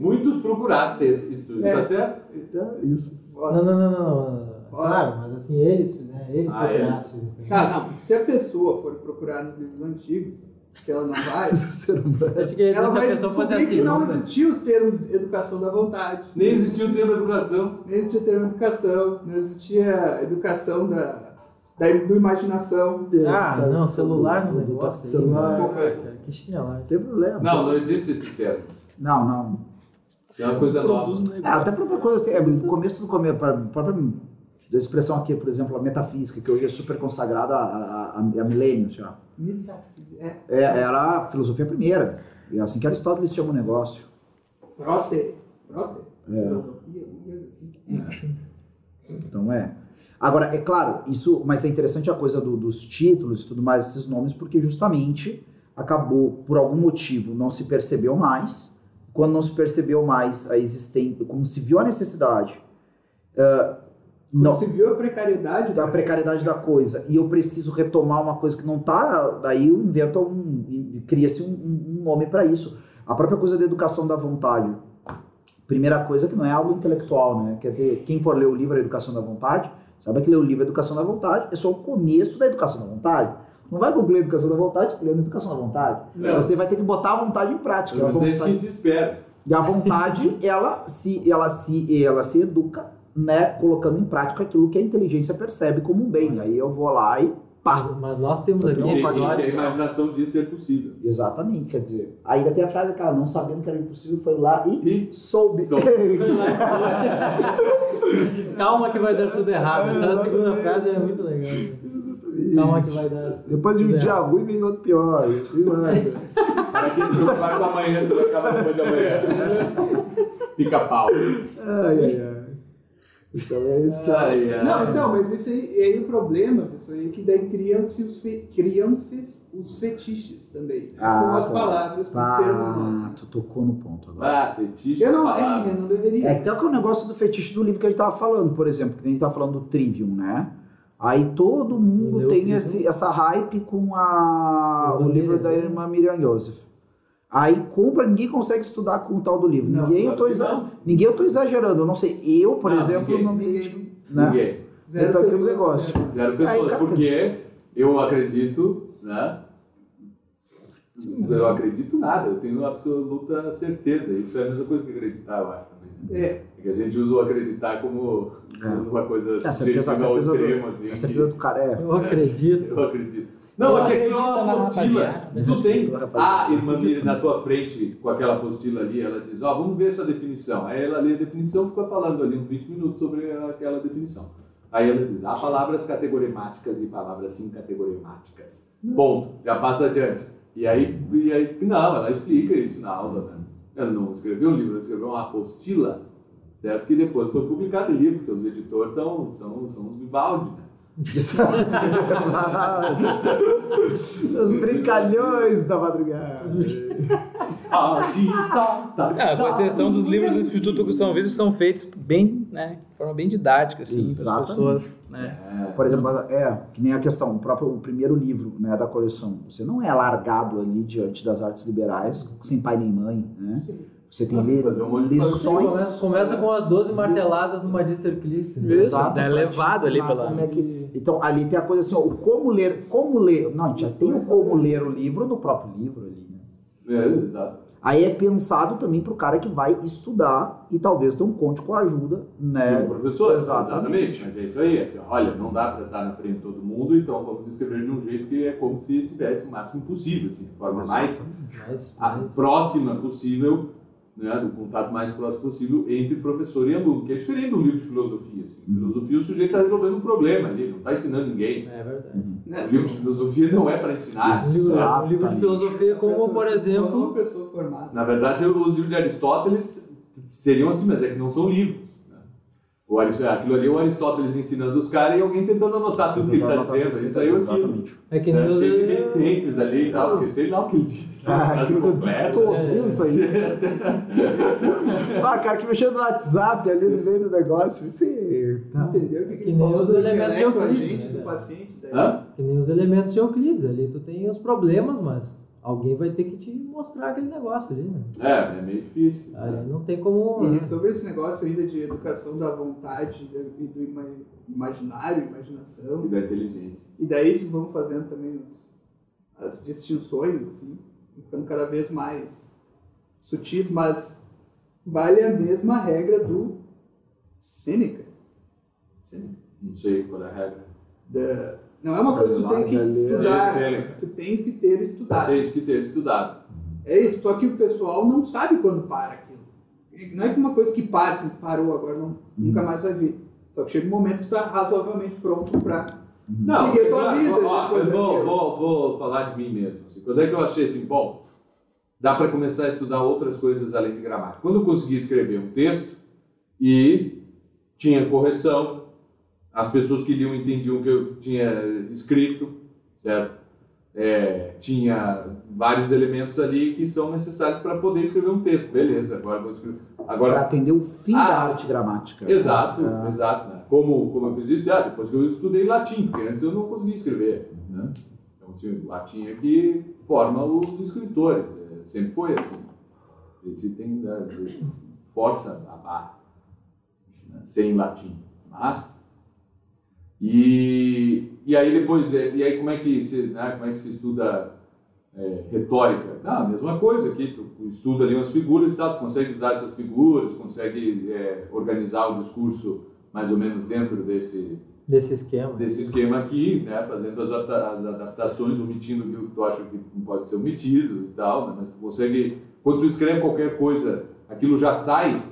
Speaker 1: Muitos procuraste esse estudo,
Speaker 3: É.
Speaker 1: tá certo?
Speaker 4: É Isso.
Speaker 5: Não, não, não, não, não. Claro, mas assim, eles, né? Eles
Speaker 1: Ah,
Speaker 5: procurastes.
Speaker 3: Tá, não. Se a pessoa for procurar nos livros antigos, que ela não vai, ela vai descobrir
Speaker 5: assim.
Speaker 3: que não
Speaker 5: ver.
Speaker 3: existiam os termos educação da vontade.
Speaker 1: Nem existiu o termo educação.
Speaker 3: Nem existia termo educação, não existia educação da, da do imaginação.
Speaker 5: Ah, não, celular no
Speaker 4: Do- do-
Speaker 5: negócio. aí,
Speaker 4: Celular.
Speaker 5: né, cara, Que chinelagem.
Speaker 4: Não tem problema.
Speaker 1: Não, não existe esse termo.
Speaker 4: Não, não.
Speaker 1: Isso é uma coisa nova.
Speaker 4: É, até a própria coisa assim, é, no começo do começo, a própria da expressão aqui, por exemplo, a metafísica, que hoje é super consagrada a, a, a, a milênios já.
Speaker 3: Metafísica. É,
Speaker 4: É, era a filosofia primeira. E é assim que Aristóteles chama o negócio.
Speaker 3: prote. Prote?
Speaker 4: É.
Speaker 3: Filosofia, assim.
Speaker 4: Então é. Agora, é claro, isso, mas é interessante a coisa do- dos títulos e tudo mais, esses nomes, porque justamente acabou, por algum motivo, não se percebeu mais. Quando não se percebeu mais a existência, como se viu a necessidade,
Speaker 3: Quando
Speaker 4: não,
Speaker 3: se viu a precariedade
Speaker 4: da precariedade da coisa e eu preciso retomar uma coisa que não tá, daí eu invento um, cria-se um, um- um nome para isso. A própria coisa da educação da vontade. Primeira coisa que não é algo intelectual, né? Quer dizer, quem for ler o livro A Educação da Vontade, sabe que ler o livro A Educação da Vontade é só o começo da educação da vontade. Não vai concluir a educação da vontade lendo a educação da vontade.
Speaker 3: Não.
Speaker 4: Você vai ter que botar a vontade em prática. A
Speaker 1: é isso que
Speaker 4: vontade-
Speaker 1: se espera.
Speaker 4: e a vontade, ela se, ela se, ela se educa, né, colocando em prática aquilo que a inteligência percebe como um bem. Aí eu vou lá e pá.
Speaker 5: Mas nós temos aqui
Speaker 4: Então,
Speaker 1: Que, que- a imaginação diz ser possível.
Speaker 4: Exatamente, quer dizer. Ainda tem a frase, cara, não sabendo que era impossível, foi lá e
Speaker 1: E
Speaker 4: soube.
Speaker 1: soube.
Speaker 5: Calma que vai dar tudo errado. Essa segunda frase é muito legal. Calma que vai dar.
Speaker 4: Depois de um dia
Speaker 5: errado.
Speaker 4: ruim vem outro pior. Assim vai.
Speaker 1: para que se prepare para amanhã, você vai acabar depois de amanhã. Pica-pau.
Speaker 4: ai, ai, ai. Então é isso. que-
Speaker 1: Ai, ai.
Speaker 3: Não, então, mas isso aí, aí o problema disso aí é que daí criam-se os, fe, criam-se os fetiches também. né?
Speaker 4: Ah,
Speaker 3: com as
Speaker 4: tá.
Speaker 3: palavras, com os termos
Speaker 4: Ah, tu tocou no ponto agora.
Speaker 1: Ah, fetiche.
Speaker 3: Eu não, é, eu não deveria.
Speaker 4: É que tem o negócio do fetiche do livro que a gente tava falando, por exemplo, que a gente tava falando do Trivium, né? Aí todo mundo
Speaker 5: Leu
Speaker 4: tem esse, essa hype com a, o livro da irmã Miriam Joseph. Aí compra, ninguém consegue estudar com o tal do livro.
Speaker 3: Não,
Speaker 4: ninguém, eu
Speaker 1: claro
Speaker 4: tô exa-
Speaker 1: não.
Speaker 4: ninguém eu tô exagerando. Eu não sei. Eu, por
Speaker 1: Não,
Speaker 4: exemplo,
Speaker 1: ninguém.
Speaker 4: não
Speaker 3: Ninguém.
Speaker 4: né?
Speaker 1: Ninguém.
Speaker 3: Zero
Speaker 4: Então, aquele
Speaker 3: pessoas,
Speaker 4: negócio.
Speaker 3: né?
Speaker 1: Zero
Speaker 4: Aí,
Speaker 1: pessoas.
Speaker 4: cara,
Speaker 1: porque eu acredito, né? Eu acredito nada, eu tenho absoluta certeza. Isso é a mesma coisa que acreditar, eu acho também.
Speaker 3: É,
Speaker 1: É que a gente usa o acreditar como sendo uma coisa
Speaker 4: É, certeza, certeza,
Speaker 1: extremo,
Speaker 4: do,
Speaker 1: assim.
Speaker 4: a certeza do cara é.
Speaker 5: Eu acredito.
Speaker 1: Eu acredito. Não, aqui aquilo é uma apostila. Se tu tens a irmã Miriam na tua frente com aquela apostila ali, ela diz, ó, vamos ver essa definição. Aí ela lê a definição e fica falando ali uns 20 minutos sobre aquela definição. Aí ela diz, há palavras categorimáticas e palavras incategorimáticas. Ponto. Já passa adiante. E aí, e aí, não, ela explica isso na aula, né? Ela não escreveu um livro, ela escreveu uma apostila. certo? Que depois foi publicado em livro, porque os editores tão, são, são os Vivaldi, né?
Speaker 4: Os brincalhões da madrugada.
Speaker 1: Ah, sim, tá, tá.
Speaker 2: Ah, com exceção dos livros do Instituto Gustavo Vise, são feitos bem, né, de forma bem didática, assim, para as pessoas, né.
Speaker 4: Por exemplo, é, que nem a questão, o próprio o primeiro livro né, da coleção. Você não é largado ali diante das artes liberais, sem pai nem mãe, né? Você tem
Speaker 1: Fazer um
Speaker 4: lições.
Speaker 5: Começa, começa com as 12 marteladas no Magister Christi. né?
Speaker 4: Exato,
Speaker 2: é levado ali pela-
Speaker 4: como é que- Então, ali tem a coisa assim, ó, o como ler, como ler. Não, a gente já tem o como ler o livro no próprio livro ali, né?
Speaker 1: É, exato.
Speaker 4: Aí é pensado também pro cara que vai estudar e talvez não conte com a ajuda, né?
Speaker 1: De um professor,
Speaker 4: Exatamente.
Speaker 1: exatamente. Mas é isso aí, assim, olha, não dá para estar na frente de todo mundo, então vamos escrever de um jeito que é como se estivesse o máximo possível, assim, de forma mais
Speaker 5: Mas,
Speaker 1: a-
Speaker 5: mas-
Speaker 1: próxima possível, né, do contato mais próximo possível entre professor e aluno, que é diferente do livro de filosofia. Assim.
Speaker 4: Uhum.
Speaker 1: Filosofia, o sujeito está resolvendo um problema ali, não está ensinando ninguém.
Speaker 5: É verdade.
Speaker 3: Né?
Speaker 1: O livro de filosofia não é para ensinar.
Speaker 5: Livro,
Speaker 4: Exatamente.
Speaker 5: um livro de filosofia como,
Speaker 3: Pessoa-
Speaker 5: por
Speaker 3: Uma
Speaker 5: exemplo...
Speaker 3: pessoa formada.
Speaker 1: Na verdade, os livros de Aristóteles seriam assim, mas é que não são livros. Né? O Aquilo ali é o Aristóteles ensinando os caras e alguém tentando anotar tudo que ele está dizendo. Isso aí é aquilo.
Speaker 4: Exatamente.
Speaker 5: É que nem
Speaker 1: É,
Speaker 5: os...
Speaker 1: cheio de reticências ali e tal, porque sei lá o que ele disse.
Speaker 4: Ah, aquilo que eu tô ouvindo isso aí. ah, cara que mexeu no WhatsApp ali no meio do negócio. Você... tá.
Speaker 3: Entendeu? O que, que,
Speaker 5: Que nem os elementos de Euclides,
Speaker 3: gente,
Speaker 5: né?
Speaker 3: do paciente. Daí.
Speaker 1: Hã?
Speaker 5: Que nem os elementos de Euclides. Ali tu tem os problemas, mas alguém vai ter que te mostrar aquele negócio ali, né?
Speaker 1: É, é meio difícil.
Speaker 5: Ali não tem como... né?
Speaker 3: E sobre esse negócio ainda de educação da vontade e do ima- imaginário, imaginação,
Speaker 1: E da inteligência.
Speaker 3: E daí se vão fazendo também os, as distinções, assim, ficando cada vez mais sutis, mas vale a mesma regra do Sêneca. Sêneca.
Speaker 1: Não sei qual é a regra.
Speaker 3: Da, não é uma coisa que tu tem que
Speaker 4: ali,
Speaker 3: estudar, tu tem que ter estudado.
Speaker 1: É isso que ter estudado.
Speaker 3: É isso, só que o pessoal não sabe quando para aquilo. Não é que uma coisa que para, assim, parou, agora não, nunca mais vai vir. Só que chega um momento que tu tá razoavelmente pronto pra
Speaker 1: Não,
Speaker 3: seguir a tua
Speaker 1: claro,
Speaker 3: vida.
Speaker 1: ó, eu vou, vou, vou falar de mim mesmo. assim. Quando é que eu achei assim, bom, dá para começar a estudar outras coisas além de gramática? Quando eu consegui escrever um texto e tinha correção, as pessoas que liam entendiam o que eu tinha escrito, certo? É, tinha vários elementos ali que são necessários para poder escrever um texto. Beleza, agora vou escrever. Agora,
Speaker 4: Para atender o fim
Speaker 1: Ah,
Speaker 4: da arte gramática.
Speaker 1: Exato,
Speaker 4: É.
Speaker 1: exato. Né? Como, como eu fiz isso? Ah, depois que eu estudei latim, porque antes eu não conseguia escrever. Né? Então, assim, latim é que forma os escritores. É, sempre foi assim. A gente tem às vezes, força a barra né, sem latim. Mas. E, e aí depois, é, e aí como é que se, né, como é que se estuda é, retórica? Não, a mesma coisa aqui, tu, tu estuda ali umas figuras e tal, tu consegue usar essas figuras, consegue é, organizar o discurso mais ou menos dentro desse,
Speaker 5: Desse esquema.
Speaker 1: desse esquema aqui, né, fazendo as, as adaptações, omitindo o que tu acha que não pode ser omitido e tal, né, mas tu consegue, quando tu escreve qualquer coisa, aquilo já sai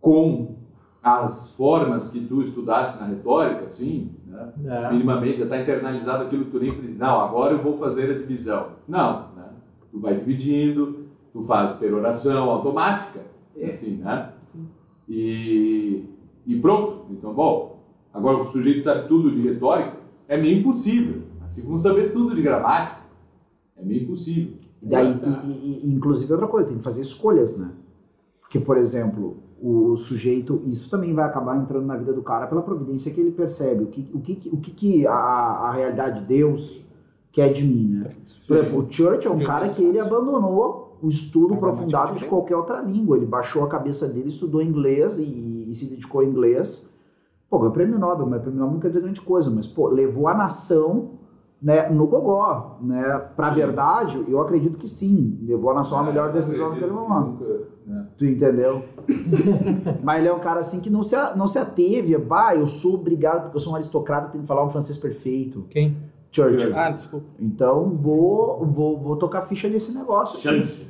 Speaker 1: com as formas que tu estudasse na retórica, assim, né,
Speaker 5: É.
Speaker 1: minimamente, já está internalizado aquilo que tu nem precisa. Não, agora eu vou fazer a divisão. Não, né? Tu vai dividindo, tu faz peroração automática,
Speaker 3: É.
Speaker 1: assim, né? E, e pronto. Então, bom, agora o sujeito sabe tudo de retórica, é meio impossível. Assim como saber tudo de gramática, é meio impossível.
Speaker 4: E daí, e- e, inclusive, outra coisa, tem que fazer escolhas, né? Porque, por exemplo, o sujeito, isso também vai acabar entrando na vida do cara pela providência que ele percebe. O que, o que, o que, que a, a realidade de Deus quer de mim, né? Por exemplo, o Church é um cara que ele abandonou o estudo aprofundado de qualquer outra língua. Ele baixou a cabeça dele, estudou inglês e, e se dedicou ao inglês. Pô, ganhou prêmio Nobel, mas prêmio Nobel não quer dizer grande coisa, mas, pô, levou a nação né, no gogó, né? Pra verdade, eu acredito que sim, levou a nação à melhor decisão daquele momento.
Speaker 1: Nunca, né?
Speaker 4: Tu entendeu? Mas ele é um cara assim que não se, a- não se ateve, bah, eu sou obrigado, porque eu sou um aristocrata, tenho que falar um francês perfeito.
Speaker 2: Quem?
Speaker 4: Churchill.
Speaker 2: Ah, desculpa.
Speaker 4: Então vou, vou, vou tocar ficha nesse negócio. Churches.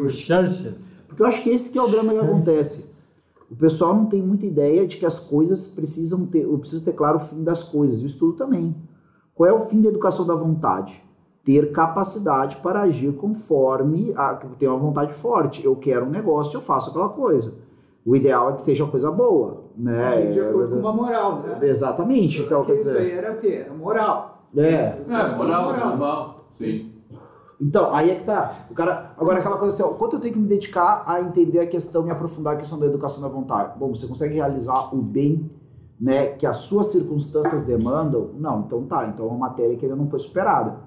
Speaker 5: Os Churches.
Speaker 4: Porque eu acho que esse que é o drama que acontece. O pessoal não tem muita ideia de que as coisas precisam ter, eu preciso ter claro o fim das coisas, e o estudo também. Qual é o fim da educação da vontade? Ter capacidade para agir conforme a, tenho uma vontade forte. Eu quero um negócio, eu faço aquela coisa. O ideal é que seja coisa boa, né?
Speaker 3: de acordo com uma moral, né?
Speaker 4: Exatamente. Então,
Speaker 3: Porque
Speaker 4: quer
Speaker 3: isso aí
Speaker 4: dizer,
Speaker 3: era o quê? Era moral.
Speaker 4: é.
Speaker 1: É, moral, normal. Sim.
Speaker 4: Então, aí é que tá. O cara, agora aquela coisa assim, ó, quanto eu tenho que me dedicar a entender a questão e aprofundar a questão da educação da vontade? Bom, você consegue realizar o bem, né, que as suas circunstâncias demandam? Não, então tá. Então é uma matéria que ainda não foi superada,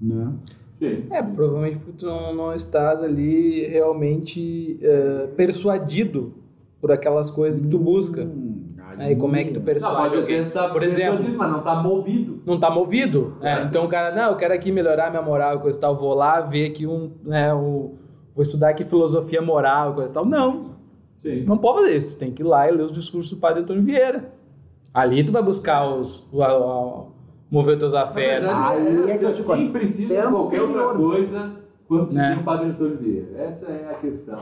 Speaker 4: né?
Speaker 1: Sim.
Speaker 2: É, provavelmente porque tu não, não estás ali realmente é, persuadido por aquelas coisas que tu busca.
Speaker 4: Hum,
Speaker 2: Aí como é que tu
Speaker 1: Não,
Speaker 2: persuade
Speaker 1: pode
Speaker 2: alguém?
Speaker 1: estar
Speaker 2: Por exemplo,
Speaker 1: mas não está movido.
Speaker 2: não tá movido. né?
Speaker 1: É.
Speaker 2: Então o cara, não, eu quero aqui melhorar minha moral, coisa e tal, vou lá ver aqui um, né, o, vou estudar aqui filosofia moral, coisa e tal. Não,
Speaker 1: Sim.
Speaker 2: não pode fazer isso. Tem que ir lá e ler os discursos do padre Antônio Vieira. Ali tu vai buscar os, o, a- a- mover teus afetos.
Speaker 1: Na verdade,
Speaker 4: Aí
Speaker 1: é,
Speaker 4: é que eu te
Speaker 1: quem precisa de qualquer outra coisa quando se
Speaker 2: Né?
Speaker 1: tem o Padre Antônio Vieira. Essa é a questão.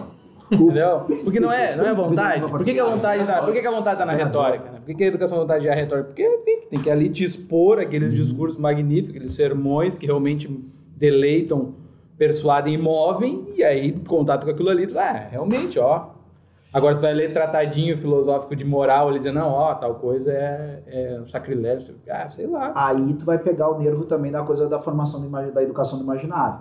Speaker 2: Entendeu? Porque não é, não é vontade. Por que, que a vontade tá, por que, que a vontade tá na retórica? Né? Por que, que a educação da vontade é a retórica? Porque, enfim, tem que ali te expor aqueles discursos magníficos, aqueles sermões que realmente deleitam, persuadem e movem, e aí, em contato com aquilo ali, tu, ah, realmente, ó. Agora, você vai ler tratadinho filosófico de moral, ele dizendo, não, ó, tal coisa é, é um sacrilégio. Ah, sei lá.
Speaker 4: Aí tu vai pegar o nervo também da coisa da formação do da educação do imaginário.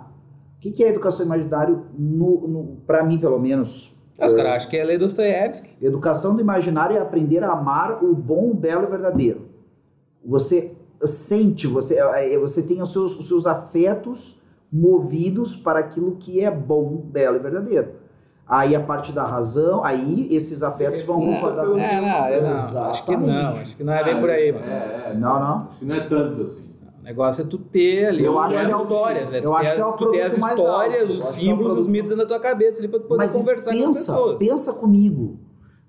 Speaker 4: O que, que é educação do imaginário, no, no, para mim pelo menos?
Speaker 2: Os caras acham que é lei Dostoiévski.
Speaker 4: Educação do imaginário é aprender a amar o bom, o belo e o verdadeiro. Você sente, você, é, você tem os seus, os seus afetos movidos para aquilo que é bom, belo e verdadeiro. Aí a parte da razão, aí esses afetos vão
Speaker 3: É,
Speaker 4: concordar.
Speaker 2: É, não, eu não. Acho que não, acho que não é bem por aí, mano.
Speaker 1: É, é.
Speaker 4: Não, não.
Speaker 1: Acho que não é tanto assim.
Speaker 2: O negócio é tu ter ali
Speaker 4: Eu acho que
Speaker 2: as
Speaker 4: é o-
Speaker 2: histórias, né?
Speaker 4: eu acho que é o
Speaker 2: as- tu ter as histórias, os
Speaker 4: que é
Speaker 2: símbolos, os mitos na tua cabeça ali pra tu poder
Speaker 4: Mas
Speaker 2: conversar com as
Speaker 4: pensa,
Speaker 2: pessoas.
Speaker 4: pensa comigo.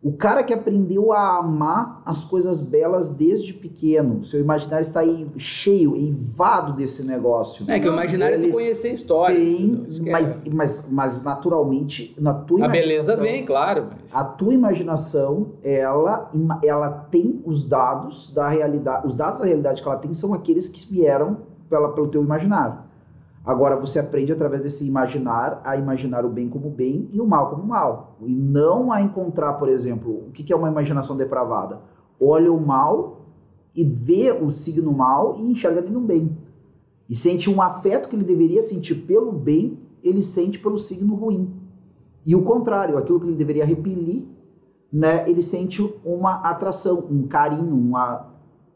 Speaker 4: O cara que aprendeu a amar as coisas belas desde pequeno, seu imaginário está aí cheio, eivado desse negócio.
Speaker 2: É que o imaginário é conhecer a história.
Speaker 4: Tem, mas, mas, mas naturalmente, na tua
Speaker 2: A beleza vem, claro. Mas...
Speaker 4: A tua imaginação, ela, ela tem os dados da realidade. Os dados da realidade que ela tem são aqueles que vieram pela, pelo teu imaginário. Agora você aprende através desse imaginar a imaginar o bem como bem e o mal como mal. E não a encontrar, por exemplo, o que é uma imaginação depravada? Olha o mal e vê o signo mal e enxerga ele no bem. E sente um afeto que ele deveria sentir pelo bem, ele sente pelo signo ruim. E o contrário, aquilo que ele deveria repelir, né, ele sente uma atração, um carinho, uma.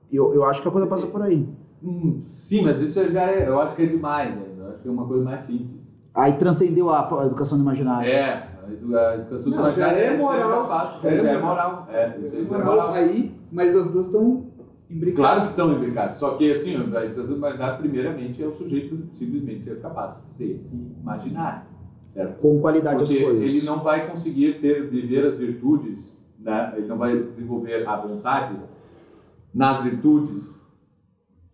Speaker 4: Eu, eu acho que a coisa passa por aí.
Speaker 1: Hum, sim, mas isso já é, eu acho que é demais ainda. Acho que é uma coisa mais simples.
Speaker 4: Aí transcendeu a, a educação do imaginário.
Speaker 1: É, a edu- a educação do
Speaker 3: Não,
Speaker 1: imaginário
Speaker 3: é
Speaker 1: ser
Speaker 3: moral. Já
Speaker 1: é,
Speaker 3: é
Speaker 1: já é
Speaker 3: moral.
Speaker 1: É, isso aí é
Speaker 3: Moral
Speaker 1: moral.
Speaker 3: aí, mas as duas estão imbricadas.
Speaker 1: Claro que estão imbricados. Só que assim, a educação do imaginário, primeiramente, é o sujeito simplesmente ser capaz de imaginar. Certo?
Speaker 4: Com qualidade
Speaker 1: Porque
Speaker 4: as coisas.
Speaker 1: ele não vai conseguir ter, viver as virtudes, né? ele não vai desenvolver a vontade nas virtudes,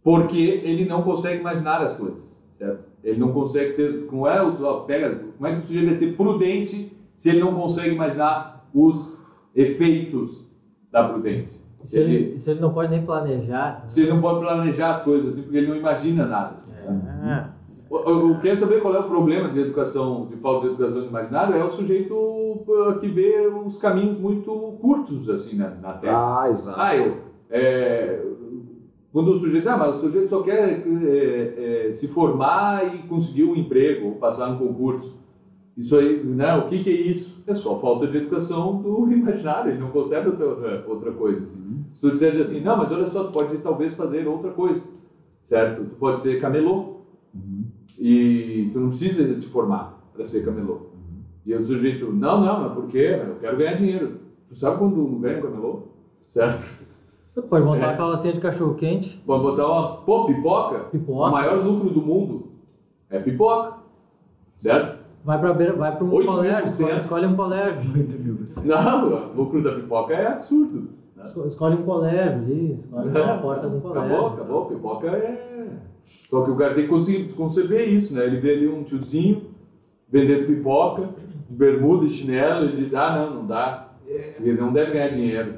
Speaker 1: porque ele não consegue imaginar as coisas, certo? Ele não consegue ser, como é, o- pega, como é que o sujeito vai ser prudente se ele não consegue imaginar os efeitos da prudência?
Speaker 5: Se ele, se ele não pode nem planejar.
Speaker 1: se ele não pode planejar as coisas, assim, porque ele não imagina nada. Assim, sabe?
Speaker 5: É.
Speaker 1: Eu- Eu eu quero saber qual é o problema de educação, de falta de educação do imaginário, é o sujeito uh, que vê os caminhos muito curtos assim na, na Terra.
Speaker 4: Ah, exato.
Speaker 1: Ah, eu. é, quando o sujeito. Ah, mas o sujeito só quer é, é, se formar e conseguir um emprego, passar no concurso. Isso aí, né? O que, que é isso? É só falta de educação do imaginário, ele não consegue outra, outra coisa. Assim. Se tu disseres assim, não, mas olha só, tu pode talvez fazer outra coisa, certo? Tu pode ser camelô. E tu não precisa te formar para ser camelô. E o sujeito, não, não, mas por quê? Eu quero ganhar dinheiro. Tu sabe quando ganha um camelô? Certo?
Speaker 5: Pode montar
Speaker 1: É.
Speaker 5: uma calcinha de cachorro quente,
Speaker 1: Vamos botar uma. Pô, pipoca?
Speaker 5: Pipoca.
Speaker 1: O maior lucro do mundo é pipoca. Certo?
Speaker 5: vai pra, beira, vai pra um
Speaker 1: 8.800.
Speaker 5: colégio, escolhe, um colégio.
Speaker 1: Não, o lucro da pipoca é absurdo. né?
Speaker 5: Esco- Escolhe um colégio ali, escolhe a porta de um colégio.
Speaker 1: Acabou, acabou. Pipoca é. Só que o cara tem que conseguir conceber isso, né? Ele vê ali um tiozinho vendendo pipoca, de bermuda e chinelo, e diz: ah, não, não dá. Ele não deve ganhar dinheiro.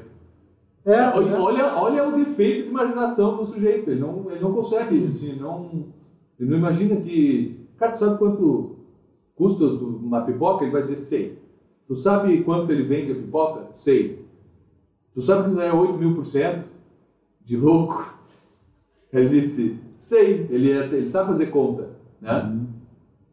Speaker 5: É,
Speaker 1: Olha,
Speaker 5: é.
Speaker 1: olha, olha o defeito de imaginação do sujeito. Ele não, ele não consegue, assim, não, ele não imagina que. Cara, tu sabe quanto custa uma pipoca? Ele vai dizer sei. Tu sabe quanto ele vende a pipoca? Sei. Tu sabe que isso é 8 mil por cento de louco? Ele disse, sei, ele, é, ele sabe fazer conta, né?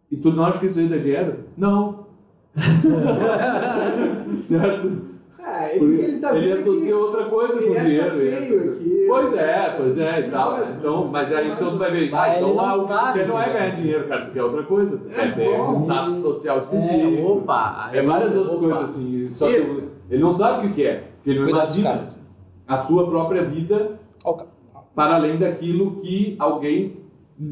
Speaker 1: E tu não acha que isso aí dá dinheiro? Não. certo?
Speaker 3: É, ele, ele tá
Speaker 1: ele associa
Speaker 3: que
Speaker 1: outra coisa com
Speaker 3: acha
Speaker 1: dinheiro.
Speaker 3: aqui.
Speaker 1: Pois é, pois é e tal.
Speaker 3: Mas-
Speaker 1: Então, mas aí então tu vai ver, ah, então
Speaker 5: não
Speaker 1: ah, o que
Speaker 5: sabe,
Speaker 1: não é ganhar dinheiro, cara, tu quer outra coisa, tu quer ter um status social
Speaker 5: É,
Speaker 1: específico.
Speaker 5: opa!
Speaker 1: É várias outras
Speaker 5: opa.
Speaker 1: coisas assim. Só que
Speaker 3: Isso.
Speaker 1: ele não sabe o que é. Porque ele não imagina a sua própria vida para além daquilo que alguém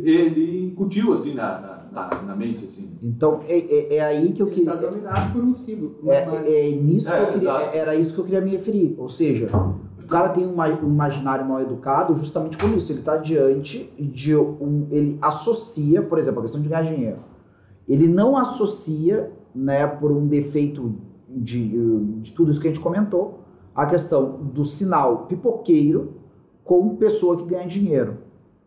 Speaker 1: ele incutiu assim na, na, na, na mente assim.
Speaker 4: Então, é, é, é aí que eu
Speaker 3: Ele tá
Speaker 4: queria.
Speaker 3: dominado por um símbolo. por.
Speaker 4: É, é nisso
Speaker 1: É,
Speaker 4: que eu queria,
Speaker 1: exato.
Speaker 4: era isso que eu queria me referir. Ou seja, o cara tem um, um imaginário mal educado justamente com isso. Ele está diante de um. Ele associa, por exemplo, a questão de ganhar dinheiro. Ele não associa, né, por um defeito de, de tudo isso que a gente comentou, a questão do sinal pipoqueiro com pessoa que ganha dinheiro.